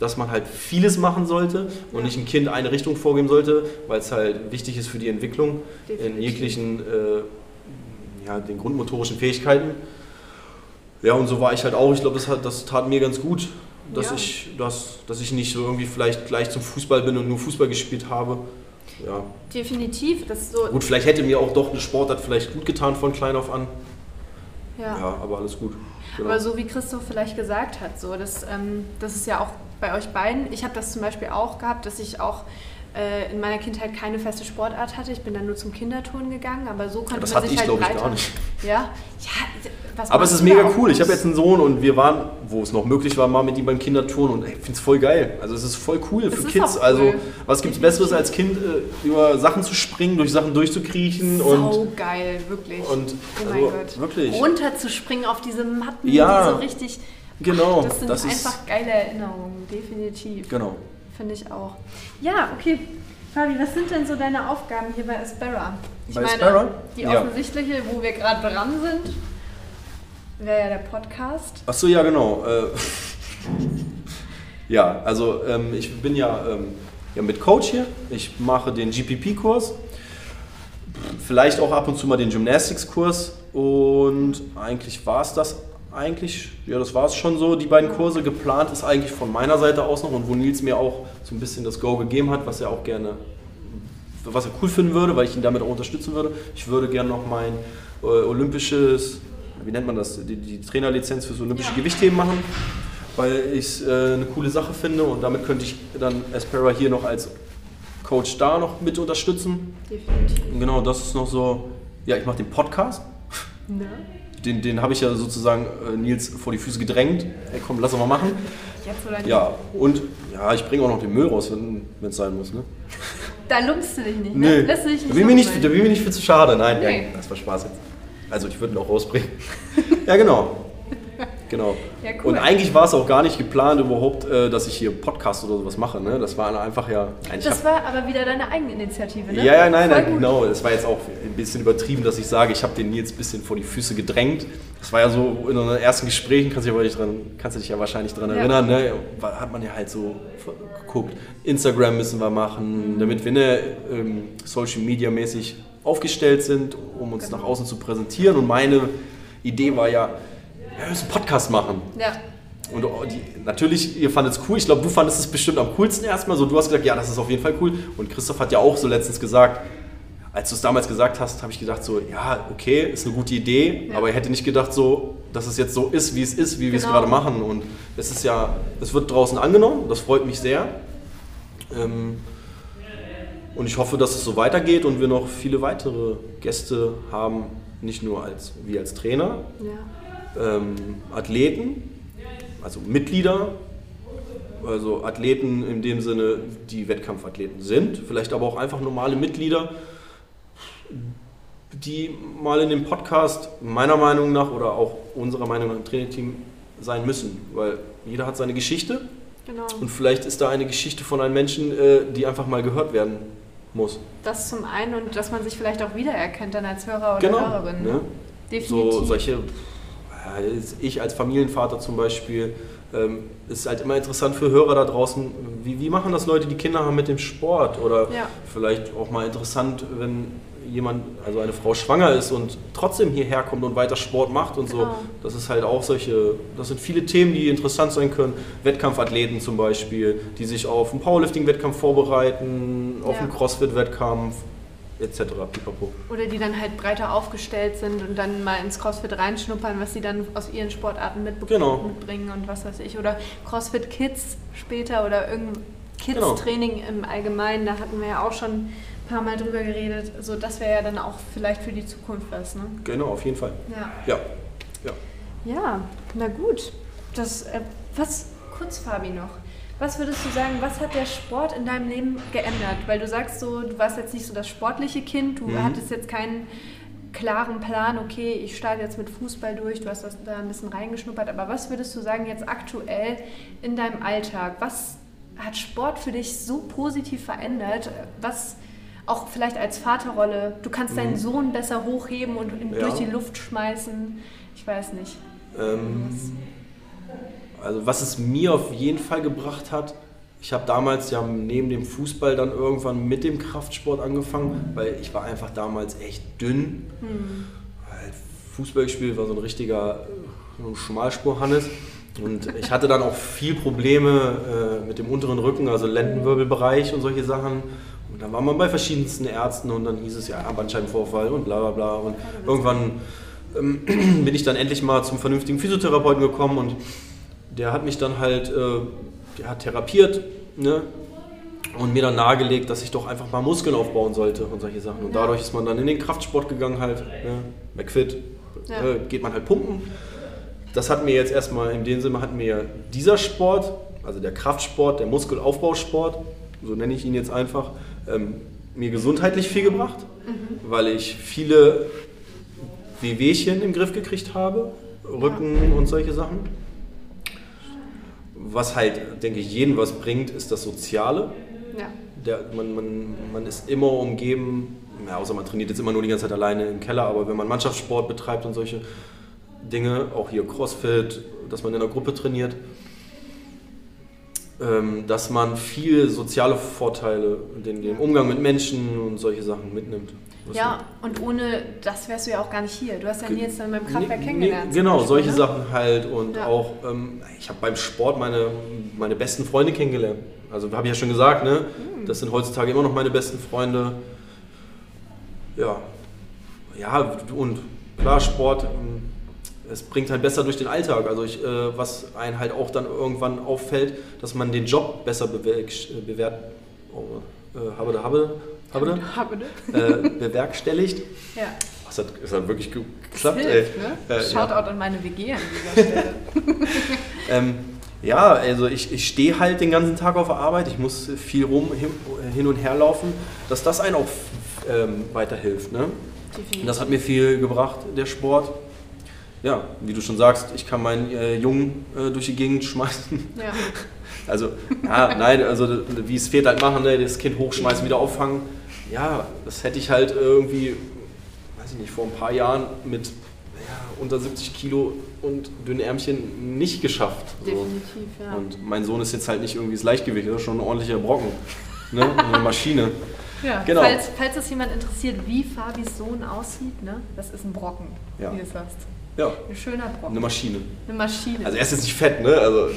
dass man halt vieles machen sollte und Ja. nicht ein Kind eine Richtung vorgeben sollte, weil es halt wichtig ist für die Entwicklung in Definitiv. jeglichen, äh, ja, den grundmotorischen Fähigkeiten. Ja, und so war ich halt auch. Ich glaube, das, hat- das tat mir ganz gut, dass, Ja. ich, dass, dass ich nicht so irgendwie vielleicht gleich zum Fußball bin und nur Fußball gespielt habe. Ja, Definitiv, das so. Gut, vielleicht hätte mir auch doch eine Sportart vielleicht gut getan von klein auf an. Ja. Ja, aber alles gut. Genau. Aber so wie Christoph vielleicht gesagt hat, so das, ähm, das ist ja auch bei euch beiden. Ich habe das zum Beispiel auch gehabt, dass ich auch in meiner Kindheit keine feste Sportart hatte. Ich bin dann nur zum Kinderturnen gegangen, aber so konnte das man hatte sich ich, halt glaube ich, breiter- gar nicht. Ja, ja. Aber es ist mega cool. Ich habe jetzt einen Sohn und wir waren, wo es noch möglich war, mal mit ihm beim Kinderturnen und ich finde es voll geil. Also es ist voll cool Es für Kids. auch cool. Also was gibt es Besseres als Kind, äh, über Sachen zu springen, durch Sachen durchzukriechen und, so geil, wirklich. und oh mein also, Gott. wirklich. Runterzuspringen auf diese Matten, Ja. die so richtig. Genau, Das sind das ist- einfach geile Erinnerungen, definitiv. Genau. Finde ich auch. Ja, okay. Fabi, was sind denn so deine Aufgaben hier bei Aspera? Ich Bei meine, Aspera? die Ja. offensichtliche, wo wir gerade dran sind, wäre ja der Podcast. Ach so, ja, genau. Äh, ja, also ähm, ich bin ja, ähm, ja mit Coach hier. Ich mache den GPP-Kurs. Vielleicht auch ab und zu mal den Gymnastics-Kurs. Und eigentlich war es das eigentlich. Ja, das war es schon so. Die beiden Kurse geplant ist eigentlich von meiner Seite aus noch und wo Nils mir auch so ein bisschen das Go gegeben hat, was er auch gerne was er cool finden würde, weil ich ihn damit auch unterstützen würde. Ich würde gerne noch mein äh, olympisches, wie nennt man das, die, die Trainerlizenz fürs olympische Ja. Gewichtheben machen, weil ich es äh, eine coole Sache finde und damit könnte ich dann Aspera hier noch als Coach da noch mit unterstützen. Definitiv. Und genau, das ist noch so, ja, ich mache den Podcast. Ne? Den, den habe ich ja sozusagen äh, Nils vor die Füße gedrängt. Ey, komm, lass mal machen. Jetzt oder nicht? Ja, und ja, ich bringe auch noch den Müll raus, wenn es sein muss. Ne? Da lumpst du dich nicht, ne? Nö, Lässt du dich da nicht bin mir nicht, da bin mir nicht für zu schade. Nein, Nee. ja, das war Spaß jetzt. Also ich würde ihn auch rausbringen. ja, genau. Genau. Ja, cool. Und eigentlich war es auch gar nicht geplant überhaupt, äh, dass ich hier Podcast oder sowas mache. Ne? Das war einfach ja... Das war aber wieder deine Eigeninitiative, ne? ja, ja, nein, nein, genau. Das war jetzt auch ein bisschen übertrieben, dass ich sage, ich habe den Nils ein bisschen vor die Füße gedrängt. Das war ja so in unseren ersten Gesprächen, kannst du dich, dran, kannst du dich ja wahrscheinlich daran Ja. erinnern, ne? Hat man ja halt so geguckt, Instagram müssen wir machen, damit wir ne, ähm, Social Media mäßig aufgestellt sind, um uns Genau. nach außen zu präsentieren. Und meine Idee war ja, wir müssen einen Podcast machen. Ja, Und oh, die, natürlich, ihr fandet es cool. Ich glaube, du fandest es bestimmt am coolsten erstmal. So, du hast gesagt, ja, das ist auf jeden Fall cool. Und Christoph hat ja auch so letztens gesagt, als du es damals gesagt hast, habe ich gedacht so, ja, okay, ist eine gute Idee, Ja. aber er hätte nicht gedacht so, dass es jetzt so ist, wie es ist, wie wir es Genau. gerade machen. Und es ist ja, es wird draußen angenommen, das freut mich sehr. Ähm, und ich hoffe, dass es so weitergeht und wir noch viele weitere Gäste haben, nicht nur als wir als Trainer, Ja. Ähm, Athleten, also Mitglieder, also Athleten in dem Sinne, die Wettkampfathleten sind, vielleicht aber auch einfach normale Mitglieder, die mal in dem Podcast meiner Meinung nach oder auch unserer Meinung nach im Trainerteam sein müssen, weil jeder hat seine Geschichte Genau. und vielleicht ist da eine Geschichte von einem Menschen, äh, die einfach mal gehört werden muss. Das zum einen und dass man sich vielleicht auch wiedererkennt dann als Hörer oder Genau. Hörerin. Ne? Ne? Definitiv. So solche, ich als Familienvater zum Beispiel, ähm, ist halt immer interessant für Hörer da draußen, wie, wie machen das Leute, die Kinder haben mit dem Sport? Oder Ja. vielleicht auch mal interessant, wenn jemand, also eine Frau schwanger ist und trotzdem hierher kommt und weiter Sport macht und so. Genau. Das ist halt auch solche, das sind viele Themen, die interessant sein können. Wettkampfathleten zum Beispiel, die sich auf einen Powerlifting-Wettkampf vorbereiten, auf Ja. einen Crossfit-Wettkampf etc. Pipapo. Oder die dann halt breiter aufgestellt sind und dann mal ins CrossFit reinschnuppern, was sie dann aus ihren Sportarten Genau. mitbringen und was weiß ich. Oder CrossFit Kids später oder irgendein Genau. Kids-Training im Allgemeinen, da hatten wir ja auch schon ein paar Mal drüber geredet. So, das wäre ja dann auch vielleicht für die Zukunft was, ne? Genau, auf jeden Fall. Ja. Ja, ja. Ja, na gut. Das, äh, was, kurz Fabi noch. Was würdest du sagen, was hat der Sport in deinem Leben geändert? Weil du sagst so, du warst jetzt nicht so das sportliche Kind, du Mhm. hattest jetzt keinen klaren Plan, okay, ich starte jetzt mit Fußball durch, du hast das da ein bisschen reingeschnuppert, aber was würdest du sagen jetzt aktuell in deinem Alltag? Was hat Sport für dich so positiv verändert? Was auch vielleicht als Vaterrolle, du kannst deinen Mhm. Sohn besser hochheben und ihn Ja. durch die Luft schmeißen. Ich weiß nicht. Ähm, also was es mir auf jeden Fall gebracht hat, ich habe damals ja neben dem Fußball dann irgendwann mit dem Kraftsport angefangen, weil ich war einfach damals echt dünn. Halt Fußball gespielt war so ein richtiger äh, so ein Schmalspur-Hannes. Und ich hatte dann auch viel Probleme äh, mit dem unteren Rücken, also Lendenwirbelbereich und solche Sachen. Und dann war man bei verschiedensten Ärzten und dann hieß es ja Bandscheibenvorfall und bla bla bla. Und irgendwann ähm, bin ich dann endlich mal zum vernünftigen Physiotherapeuten gekommen und der hat mich dann halt äh, der hat therapiert ne? und mir dann nahegelegt, dass ich doch einfach mal Muskeln aufbauen sollte und solche Sachen. Und Ja. dadurch ist man dann in den Kraftsport gegangen halt, ne? McFit, Ja. äh, geht man halt pumpen. Das hat mir jetzt erstmal, in dem Sinne hat mir dieser Sport, also der Kraftsport, der Muskelaufbausport, so nenne ich ihn jetzt einfach, ähm, mir gesundheitlich viel gebracht, weil ich viele Wehwehchen im Griff gekriegt habe, Rücken und solche Sachen. Was halt, denke ich, jedem was bringt, ist das Soziale. Ja. Der, man, man, man ist immer umgeben, ja, außer man trainiert jetzt immer nur die ganze Zeit alleine im Keller, aber wenn man Mannschaftssport betreibt und solche Dinge, auch hier Crossfit, dass man in einer Gruppe trainiert, ähm, dass man viel soziale Vorteile, den, den Umgang mit Menschen und solche Sachen mitnimmt. Ja, und ohne das wärst du ja auch gar nicht hier. Du hast ja Nils dann beim Kraftwerk Nee, kennengelernt. nee, Genau, Beispiel, solche ne? Sachen halt und Ja. auch, ähm, ich habe beim Sport meine, meine besten Freunde kennengelernt. Also habe ich ja schon gesagt, ne? Mhm. Das sind heutzutage immer noch meine besten Freunde. Ja, ja und klar, Sport, es bringt halt besser durch den Alltag. Also ich, äh, was einen halt auch dann irgendwann auffällt, dass man den Job besser bewerk- äh, bewert, oh, äh, habe, da, habe, habe, Habe, ne? äh, bewerkstelligt. Ja. Das hat, das hat wirklich ge- Das geklappt, hilft, ey. ne? Äh, ja. Shoutout an meine WG an dieser Stelle. Ähm, ja, also ich, ich stehe halt den ganzen Tag auf der Arbeit, ich muss viel rum, hin, und her laufen, dass das einen auch ähm, weiterhilft. Ne? Definitiv. Das hat mir viel gebracht, der Sport. Ja, wie du schon sagst, ich kann meinen äh, Jungen äh, durch die Gegend schmeißen. ja. Also, ja, nein, also wie es Väter halt machen, ne, das Kind hochschmeißen, wieder auffangen. Ja, das hätte ich halt irgendwie, weiß ich nicht, vor ein paar Jahren mit ja, unter 70 Kilo und dünnen Ärmchen nicht geschafft. So. Definitiv, ja. Und mein Sohn ist jetzt halt nicht irgendwie das Leichtgewicht, das ist schon ein ordentlicher Brocken. Ne? Eine Maschine. ja. genau. Falls, falls es jemand interessiert, wie Fabis Sohn aussieht, ne? das ist ein Brocken, Ja. wie du es sagst. Ja, Ein schöner Brocken. eine Maschine. Eine Maschine. Also er ist jetzt nicht fett, ne? Also,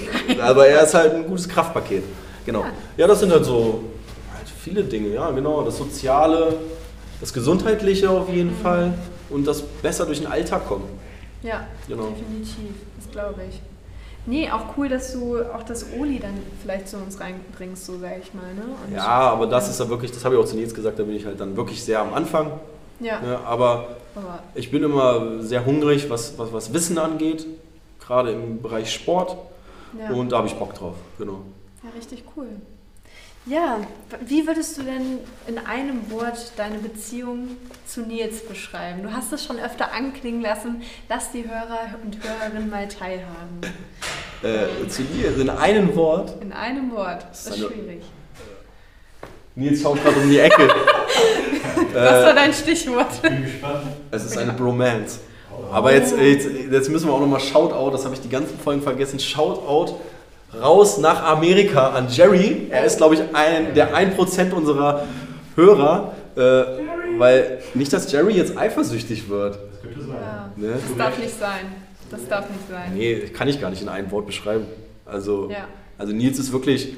aber er ist halt ein gutes Kraftpaket. Genau. Ja. Ja, das sind halt so viele Dinge, ja, genau. Das Soziale, das Gesundheitliche auf jeden Mhm. Fall und das besser durch den Alltag kommen. Ja, Genau. definitiv. Das glaube ich. Nee, auch cool, dass du auch das Oli dann vielleicht zu uns reinbringst, so sage ich mal. Ne? Und Ja, aber das ist ja wirklich, das habe ich auch zu Nils gesagt, da bin ich halt dann wirklich sehr am Anfang. Ja, Ne? Aber aber ich bin immer sehr hungrig, was, was, was Wissen angeht, gerade im Bereich Sport. ja. Und da habe ich Bock drauf, genau. ja, richtig cool. Ja, wie würdest du denn in einem Wort deine Beziehung zu Nils beschreiben? Du hast es schon öfter anklingen lassen. Lass die Hörer und Hörerinnen mal teilhaben. Äh, zu dir in einem Wort. In einem Wort. Das ist schwierig. Nils schaut gerade um die Ecke. Was äh, war dein Stichwort? Bin gespannt. es ist eine Bromance. Aber jetzt, jetzt, jetzt müssen wir auch nochmal Shoutout, das habe ich die ganzen Folgen vergessen, Shoutout raus nach Amerika an Jerry. Er ist, glaube ich, ein, der 1% unserer Hörer. Äh, weil nicht, dass Jerry jetzt eifersüchtig wird. Das könnte sein. Ja, Ne? das darf nicht sein. Das darf nicht sein. Nee, kann ich gar nicht in einem Wort beschreiben. Also, Ja. also Nils ist wirklich.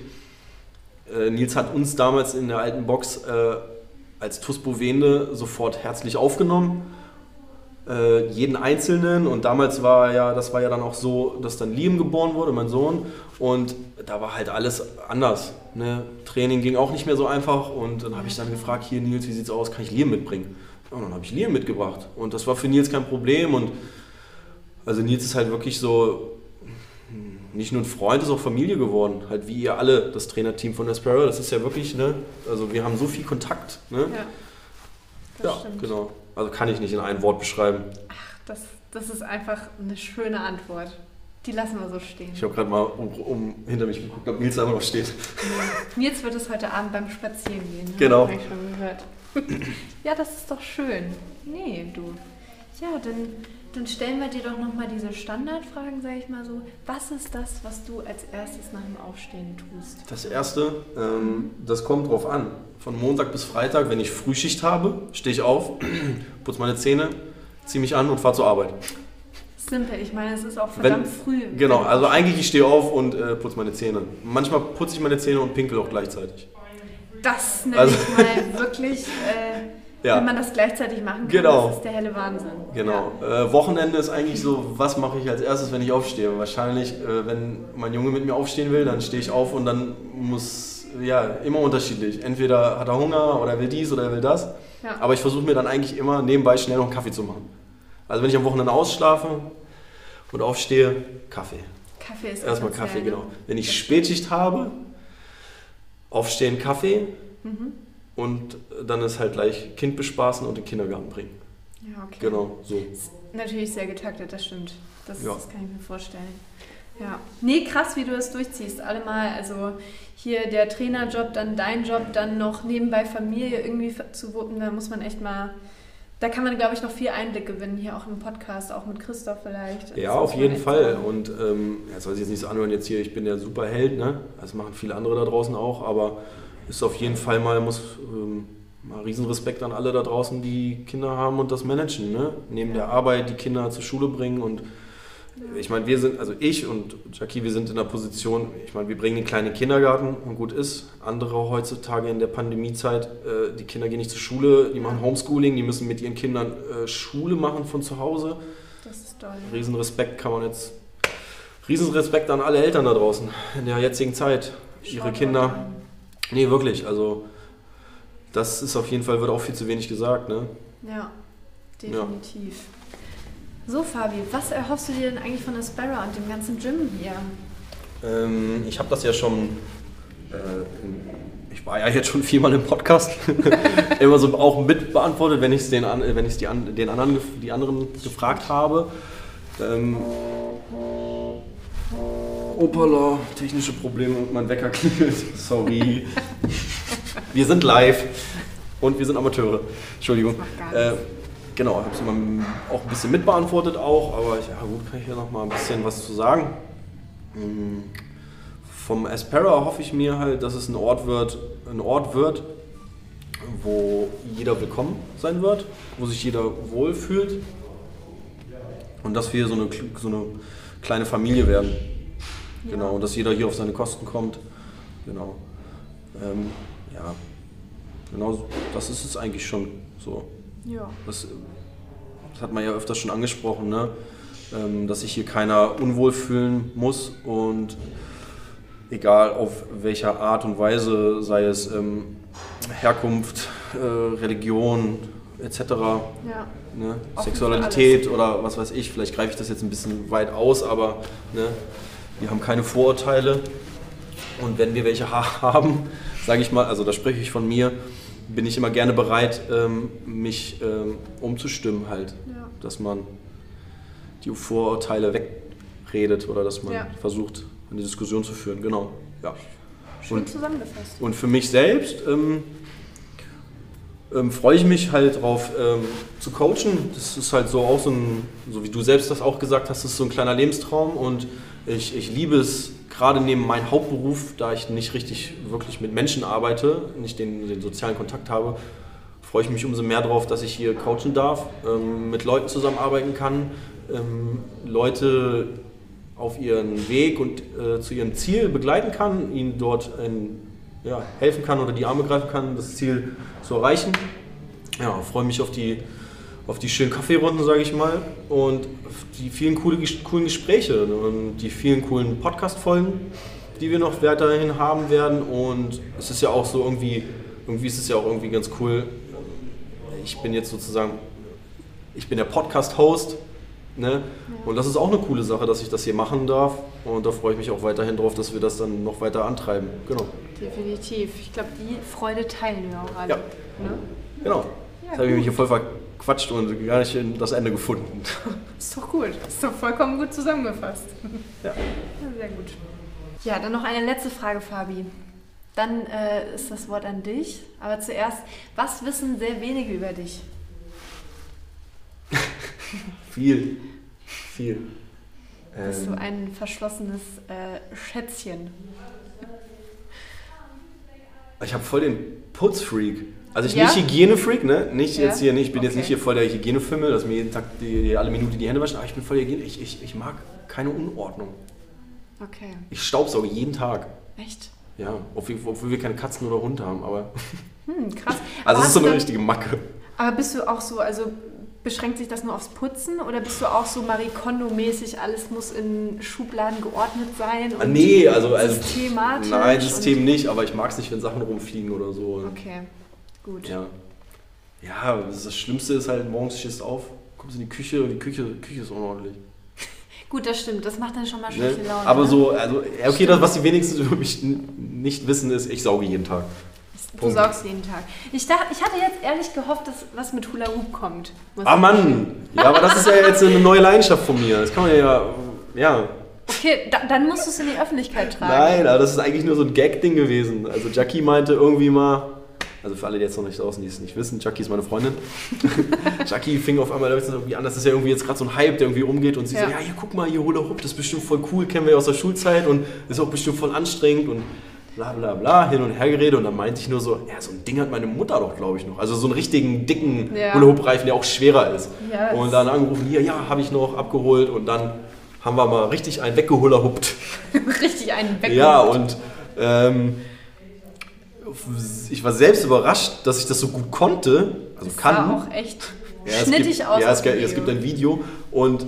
Äh, Nils hat uns damals in der alten Box äh, als TUS Bovende sofort herzlich aufgenommen. Äh, jeden Einzelnen. Und damals war ja, das war ja dann auch so, dass dann Liam geboren wurde, mein Sohn. Und da war halt alles anders. Ne? Training ging auch nicht mehr so einfach. Und dann habe ich dann gefragt, hier Nils, wie sieht's aus? Kann ich Liam mitbringen? Und dann habe ich Liam mitgebracht. Und das war für Nils kein Problem. Und also Nils ist halt wirklich so nicht nur ein Freund, ist auch Familie geworden. Halt wie ihr alle, das Trainerteam von Aspera. Das ist ja wirklich, ne? Also wir haben so viel Kontakt. Ne? Ja, das Ja, stimmt. genau. Also kann ich nicht in ein Wort beschreiben. Das, das ist einfach eine schöne Antwort. Die lassen wir so stehen. Ich habe gerade mal um, um, hinter mich geguckt, ob Nils da immer noch steht. Nils wird es heute Abend beim Spazierengehen. ne? Genau. Ich schon gehört. ja, das ist doch schön. Nee, du. Ja, dann, dann stellen wir dir doch nochmal diese Standardfragen, sag ich mal so. Was ist das, was du als erstes nach dem Aufstehen tust? Das erste, ähm, das kommt drauf an. Von Montag bis Freitag, wenn ich Frühschicht habe, stehe ich auf, putze meine Zähne, ziehe mich an und fahre zur Arbeit. Simpel, ich meine, es ist auch Wenn- verdammt früh. Genau, wenn- also eigentlich ich stehe auf und äh, putze meine Zähne. Manchmal putze ich meine Zähne und pinkel auch gleichzeitig. Das nenne Also- ich mal wirklich, äh, Ja. wenn man das gleichzeitig machen kann, Genau. das ist der helle Wahnsinn. Genau. Äh, Wochenende ist eigentlich so, was mache ich als erstes, wenn ich aufstehe? Wahrscheinlich, äh, wenn mein Junge mit mir aufstehen will, dann stehe ich auf und dann muss, ja, immer unterschiedlich. Entweder hat er Hunger oder er will dies oder er will das. Ja. Aber ich versuche mir dann eigentlich immer nebenbei schnell noch einen Kaffee zu machen. Also wenn ich am Wochenende ausschlafe und aufstehe, Kaffee. Kaffee ist Erstmal Kaffee, ne? genau. Wenn ich Spätschicht habe, aufstehen, Kaffee Mhm. und dann ist halt gleich Kind bespaßen und in den Kindergarten bringen. Ja, okay. Genau, so. Ist natürlich sehr getaktet, das stimmt. Das, Ja. das kann ich mir vorstellen. Ja. Nee, krass, wie du das durchziehst. Allemal, also hier der Trainerjob, dann dein Job, dann noch nebenbei Familie irgendwie zu wuppen, da muss man echt mal. Da kann man, glaube ich, noch viel Einblick gewinnen, hier auch im Podcast, auch mit Christoph vielleicht. Ja, Das auf jeden Fall. sagen. Und ähm, ja, soll sich jetzt nicht so anhören, jetzt hier, ich bin der Superheld, ne? Das machen viele andere da draußen auch, aber ist auf jeden Fall mal, muss ähm, mal Riesenrespekt an alle da draußen, die Kinder haben und das managen, ne? Neben Ja. der Arbeit die Kinder zur Schule bringen und ich meine, wir sind, also ich und Jackie, wir sind in der Position, ich meine, wir bringen den kleinen Kindergarten und gut ist. Andere heutzutage in der Pandemiezeit, äh, die Kinder gehen nicht zur Schule, die machen Homeschooling, die müssen mit ihren Kindern äh, Schule machen von zu Hause. Das ist toll. Riesenrespekt kann man jetzt. Riesenrespekt an alle Eltern da draußen in der jetzigen Zeit. Ihre Schaut Kinder. Nee, wirklich. Also, das ist auf jeden Fall, wird auch viel zu wenig gesagt. Ne? Ja, definitiv. So, Fabi, was erhoffst du dir denn eigentlich von der Sparrow und dem ganzen Gym hier? Ähm, ich habe das ja schon. Äh, ich war ja jetzt schon viermal im Podcast. Immer so auch mit beantwortet, wenn ich es den, wenn ich's die, an, den anderen, die anderen gefragt habe. Ähm, Opala, technische Probleme und mein Wecker klingelt. Sorry. wir sind live und wir sind Amateure. Entschuldigung. Das macht gar Äh, genau, habe es immer auch ein bisschen mitbeantwortet auch, aber ich, ja gut, kann ich hier noch mal ein bisschen was zu sagen. Mm, Vom Aspera hoffe ich mir halt, dass es ein Ort wird, ein Ort wird, wo jeder willkommen sein wird, wo sich jeder wohlfühlt und dass wir so eine, so eine kleine Familie werden. Genau, und dass jeder hier auf seine Kosten kommt. Genau. Ähm, ja, genau, das ist es eigentlich schon so. Ja. Das, das hat man ja öfters schon angesprochen, ne? ähm, dass sich hier keiner unwohl fühlen muss und egal auf welcher Art und Weise, sei es ähm, Herkunft, äh, Religion etc., Ja. ne? Sexualität oder was weiß ich, vielleicht greife ich das jetzt ein bisschen weit aus, aber ne? wir haben keine Vorurteile und wenn wir welche ha- haben, sage ich mal, also da spreche ich von mir, bin ich immer gerne bereit, ähm, mich ähm, umzustimmen halt, Ja. dass man die Vorurteile wegredet oder dass man Ja. versucht, eine Diskussion zu führen, genau, ja. Schön Und- zusammengefasst. und für mich selbst ähm, ähm, freue ich mich halt drauf ähm, zu coachen. Das ist halt so auch so ein, so wie du selbst das auch gesagt hast, das ist so ein kleiner Lebenstraum und ich, ich liebe es gerade neben meinem Hauptberuf, da ich nicht richtig wirklich mit Menschen arbeite, nicht den, den sozialen Kontakt habe, freue ich mich umso mehr darauf, dass ich hier coachen darf, ähm, mit Leuten zusammenarbeiten kann, ähm, Leute auf ihren Weg und äh, zu ihrem Ziel begleiten kann, ihnen dort ein, ja, helfen kann oder die Arme greifen kann, das Ziel zu erreichen. Ja, freue mich auf die, auf die schönen Kaffeerunden, sage ich mal, und die vielen coole, coolen Gespräche und die vielen coolen Podcast-Folgen, die wir noch weiterhin haben werden. Und es ist ja auch so irgendwie, irgendwie ist es ja auch irgendwie ganz cool. Ich bin jetzt sozusagen, ich bin der Podcast-Host. Ne? Und das ist auch eine coole Sache, dass ich das hier machen darf. Und da freue ich mich auch weiterhin drauf, dass wir das dann noch weiter antreiben. Genau. Definitiv. Ich glaube, die Freude teilen wir auch alle. Ja. Ne? Genau. Ja, Jetzt habe ich mich hier voll verquatscht und gar nicht in das Ende gefunden. Ist doch gut. Ist doch vollkommen gut zusammengefasst. Ja. Ja, sehr gut. Ja, dann noch eine letzte Frage, Fabi. Dann äh, ist das Wort an dich. Aber zuerst, was wissen sehr wenige über dich? Viel. Viel. Bist du Ähm, ein verschlossenes äh, Schätzchen? ich habe voll den Putzfreak. Also ich Ja? nicht Hygienefreak, ne? Nicht Ja? jetzt hier, nicht, ich bin jetzt Okay. nicht hier voll der Hygienefimmel, dass mir jeden Tag die, alle Minute die Hände waschen, aber ich bin voll Hygiene. Ich, ich, ich mag keine Unordnung. Okay. Ich staubsauge jeden Tag. Echt? Ja, obwohl, wir keine Katzen oder Hunde haben, aber. Hm, krass. Also es ist so eine dann- richtige Macke. Aber bist du auch so, also beschränkt sich das nur aufs Putzen oder bist du auch so Marie Kondo-mäßig, alles muss in Schubladen geordnet sein? Ah, nee, also, also systematisch Nein, System und- nicht, aber ich mag es nicht, wenn Sachen rumfliegen oder so. Okay, gut. Ja. Ja, das, das Schlimmste ist halt, morgens stehst du auf, kommst in die Küche und die Küche, Küche ist unordentlich. Gut, das stimmt. Das macht dann schon mal Ne? schlechte Laune. Aber ne? so, also, okay, das, was die wenigsten über mich nicht wissen, ist, ich sauge jeden Tag. Du Punkt. saugst jeden Tag. Ich, dachte, ich hatte jetzt ehrlich gehofft, dass was mit Hula Hoop kommt. Ah Mann! Ja, aber das ist ja jetzt eine neue Leidenschaft von mir. Das kann man ja, ja. Okay, da, dann musst du es in die Öffentlichkeit tragen. Nein, aber das ist eigentlich nur so ein Gag-Ding gewesen. Also Jackie meinte irgendwie mal, also für alle, die jetzt noch nicht draußen, die es nicht wissen, Jackie ist meine Freundin. Jackie fing auf einmal damit irgendwie an, das ist ja irgendwie jetzt gerade so ein Hype, der irgendwie umgeht und sie Ja. so, ja, hier guck mal, hier Hula Hoop, das ist bestimmt voll cool, kennen wir ja aus der Schulzeit und ist auch bestimmt voll anstrengend und bla bla bla, hin und her geredet und dann meinte ich nur so, ja, so ein Ding hat meine Mutter doch, glaube ich, noch. Also so einen richtigen, dicken Ja. Hula Hoop Reifen, der auch schwerer ist. Ja, und dann angerufen, hier, ja, habe ich noch abgeholt und dann haben wir mal richtig einen weggehula huppt. Richtig einen weg. Ja, und ähm, ich war selbst überrascht, dass ich das so gut konnte, also das kann. sah auch echt Ja, es schnittig gibt, aus. Ja, es, es gibt ein Video und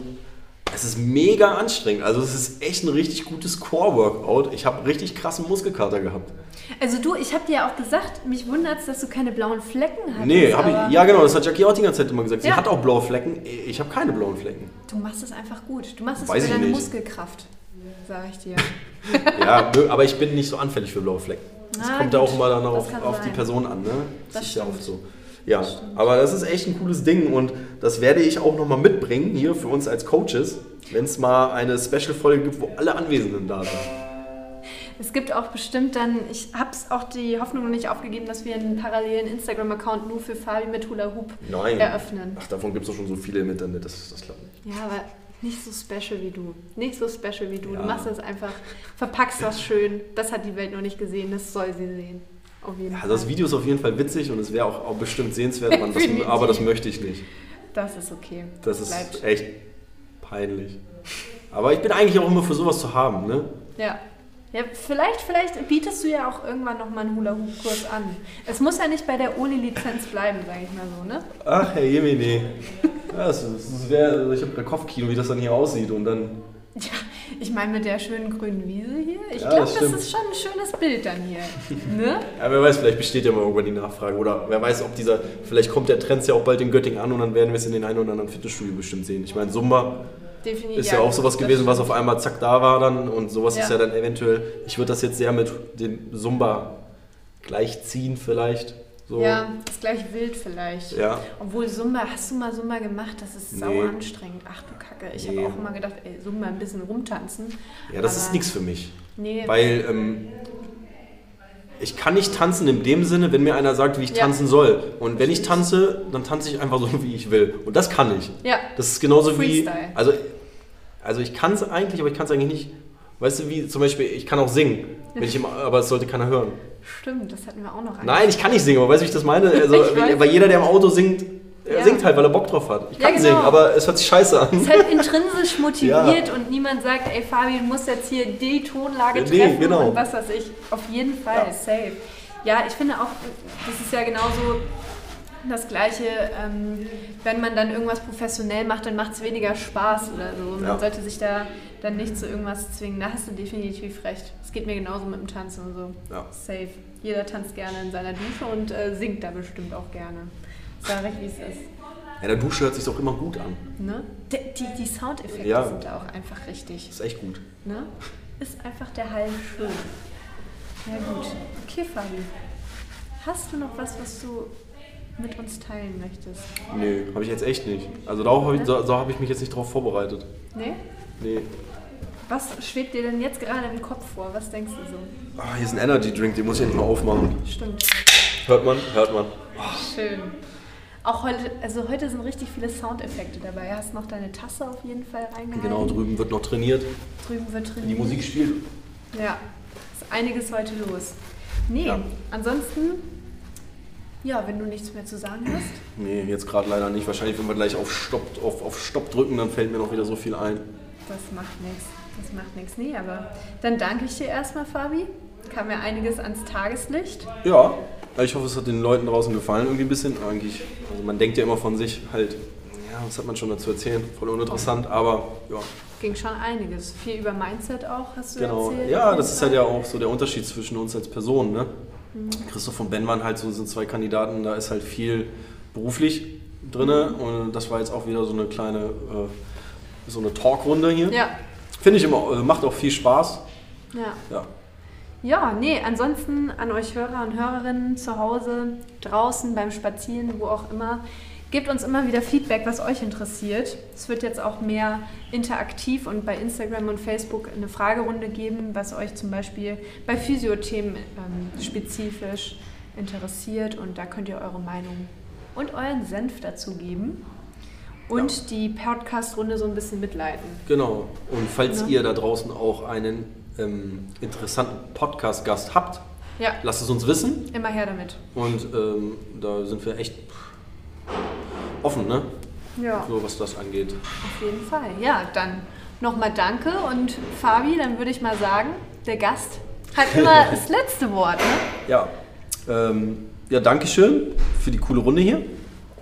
es ist mega anstrengend. Also es ist echt ein richtig gutes Core-Workout. Ich habe richtig krassen Muskelkater gehabt. Also du, ich habe dir ja auch gesagt, mich wundert dass du keine blauen Flecken hast. Nee, habe ich. Ja, genau, das hat Jackie auch die ganze Zeit immer gesagt. Sie Ja. hat auch blaue Flecken. Ich habe keine blauen Flecken. Du machst es einfach gut. Du machst es Weiß für ich deine nicht. Muskelkraft, sag ich dir. Ja, aber ich bin nicht so anfällig für blaue Flecken. Das Ah, kommt ja auch immer dann Das auf, auf die. Person an, ne? Das ist ja oft so. Ja, aber das ist echt ein cooles Ding und das werde ich auch nochmal mitbringen hier für uns als Coaches, wenn es mal eine Special-Folge gibt, wo alle Anwesenden da sind. Es gibt auch bestimmt dann, ich habe auch die Hoffnung noch nicht aufgegeben, dass wir einen parallelen Instagram-Account nur für Fabi mit Hula Hoop Nein. eröffnen. Ach, davon gibt es doch schon so viele im Internet, das, das klappt nicht. Ja, aber nicht so special wie du. Nicht so special wie du. Ja. Du machst das einfach, verpackst das schön. Das hat die Welt noch nicht gesehen, das soll sie sehen. Auf jeden Ja, Fall. das Video ist auf jeden Fall witzig und es wäre auch, auch bestimmt sehenswert, man, das, aber das möchte ich nicht. Das ist okay. Das ist Bleibt. echt peinlich. Aber ich bin eigentlich auch immer für sowas zu haben, ne? Ja. Ja, vielleicht, vielleicht bietest du ja auch irgendwann nochmal einen Hula-Hoop-Kurs an. Es muss ja nicht bei der Oli-Lizenz bleiben, sage ich mal so, ne? Ach, Herr Jemine. Ja, das, das wäre, ich habe gerade Kopfkino, wie das dann hier aussieht und dann. Ja, ich meine mit der schönen grünen Wiese hier. Ich Ja, glaube, das das, ist schon ein schönes Bild dann hier. Ne? Ja, wer weiß, vielleicht besteht ja mal irgendwann die Nachfrage. Oder wer weiß, ob dieser, vielleicht kommt der Trend ja auch bald in Göttingen an und dann werden wir es in den einen oder anderen Fitnessstudio bestimmt sehen. Ich meine, Zumba Definitiv. ist ja, auch sowas gewesen, was auf einmal zack da war dann und sowas ist Ja. ja dann eventuell, ich würde das jetzt sehr mit dem Zumba gleichziehen vielleicht. So. Ja, ist gleich wild vielleicht. Ja. Obwohl Zumba, hast du mal Zumba gemacht? Das ist Nee. anstrengend. Ach du Kacke. Ich Nee. habe auch immer gedacht, ey, Zumba ein bisschen rumtanzen. Ja, das ist nichts für mich. Nee. Weil ähm, ich kann nicht tanzen in dem Sinne, wenn mir einer sagt, wie ich Ja. tanzen soll. Und wenn ich tanze, dann tanze ich einfach so, wie ich will. Und das kann ich. ja, Das ist genauso wie. Freestyle. Also, also ich kann es eigentlich, aber ich kann es eigentlich nicht. Weißt du, wie zum Beispiel, ich kann auch singen, wenn ich im, aber es sollte keiner hören. stimmt, das hatten wir auch noch. Nein, ich kann nicht singen, aber weißt du, wie ich das meine? Also, Ich weil jeder, der im Auto singt, er Ja. singt halt, weil er Bock drauf hat. Ich Ja, kann genau. singen, aber es hört sich scheiße an. ist halt intrinsisch motiviert und niemand sagt, ey Fabi, du musst jetzt hier die Tonlage Ja, nee, treffen genau. und was weiß ich. Auf jeden Fall, Ja. safe. Ja, ich finde auch, das ist ja genauso das Gleiche, ähm, wenn man dann irgendwas professionell macht, dann macht es weniger Spaß oder so. Man Ja. sollte sich da dann nicht zu irgendwas zwingen. Da hast du definitiv recht. Es geht mir genauso mit dem Tanzen und so. Ja. Safe. Jeder tanzt gerne in seiner Dusche und äh, singt da bestimmt auch gerne. Sag ich, wie es ist. Ja, der Dusche hört sich auch immer gut an. Ne? Die, die, die Soundeffekte Ja. sind da auch einfach richtig. Ist echt gut. Ne? Ist einfach der Hall schön. Ja gut. Okay, Fabi. Hast du noch was, was du mit uns teilen möchtest? Nee, habe ich jetzt echt nicht. Also darauf habe ich, so, so habe ich mich jetzt nicht drauf vorbereitet. Nee? Nee. Was schwebt dir denn jetzt gerade im Kopf vor? Was denkst du so? Ah, hier ist ein Energy Drink, den muss ich endlich mal aufmachen. Stimmt. Hört man? Hört man. Schön. Auch heute, also heute sind richtig viele Soundeffekte dabei. Hast noch deine Tasse auf jeden Fall reingehalten. Genau, drüben wird noch trainiert. Drüben wird trainiert. Die Musik spielt. Ja, ist einiges heute los. Nee, Ja. ansonsten, ja, wenn du nichts mehr zu sagen hast. Nee, jetzt gerade leider nicht. Wahrscheinlich, wenn wir gleich auf Stopp, auf, auf Stopp drücken, dann fällt mir noch wieder so viel ein. Das macht nichts. Das macht nichts. Nee, aber dann danke ich dir erstmal, Fabi. Kam ja einiges ans Tageslicht. Ja, ich hoffe, es hat den Leuten draußen gefallen irgendwie ein bisschen. Eigentlich, also man denkt ja immer von sich halt, ja, was hat man schon dazu erzählen? Voll uninteressant, aber ja, Ging schon einiges. Viel über Mindset auch, hast du genau. erzählt. Ja, das ist halt ja auch so der Unterschied zwischen uns als Personen, ne? Christoph und Ben waren halt so, sind zwei Kandidaten, da ist halt viel beruflich drin und das war jetzt auch wieder so eine kleine, äh, so eine Talkrunde hier. Ja, Finde ich immer, äh, macht auch viel Spaß. ja. Ja. Ja, nee, ansonsten an euch Hörer und Hörerinnen zu Hause, draußen, beim Spazieren, wo auch immer. Gebt uns immer wieder Feedback, was euch interessiert. Es wird jetzt auch mehr interaktiv und bei Instagram und Facebook eine Fragerunde geben, was euch zum Beispiel bei Physiothemen ähm, spezifisch interessiert. Und da könnt ihr eure Meinung und euren Senf dazu geben und die Podcast-Runde so ein bisschen mitleiten. Genau. Und falls Ja. ihr da draußen auch einen ähm, interessanten Podcast-Gast habt, Ja, lasst es uns wissen. immer her damit. Und ähm, da sind wir echt offen, ne? Ja. So was das angeht. Auf jeden Fall. Ja, dann nochmal danke und Fabi, dann würde ich mal sagen, der Gast hat immer das letzte Wort. Ne? Ja. Ähm, ja, danke schön für die coole Runde hier,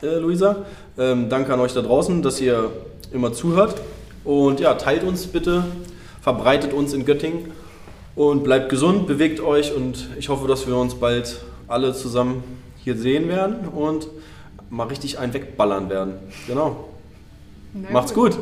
äh, Luisa. Ähm, danke an euch da draußen, dass ihr immer zuhört. Und ja, teilt uns bitte, verbreitet uns in Göttingen und bleibt gesund, bewegt euch und ich hoffe, dass wir uns bald alle zusammen hier sehen werden und mal richtig einen wegballern werden. Genau. Na Macht's gut.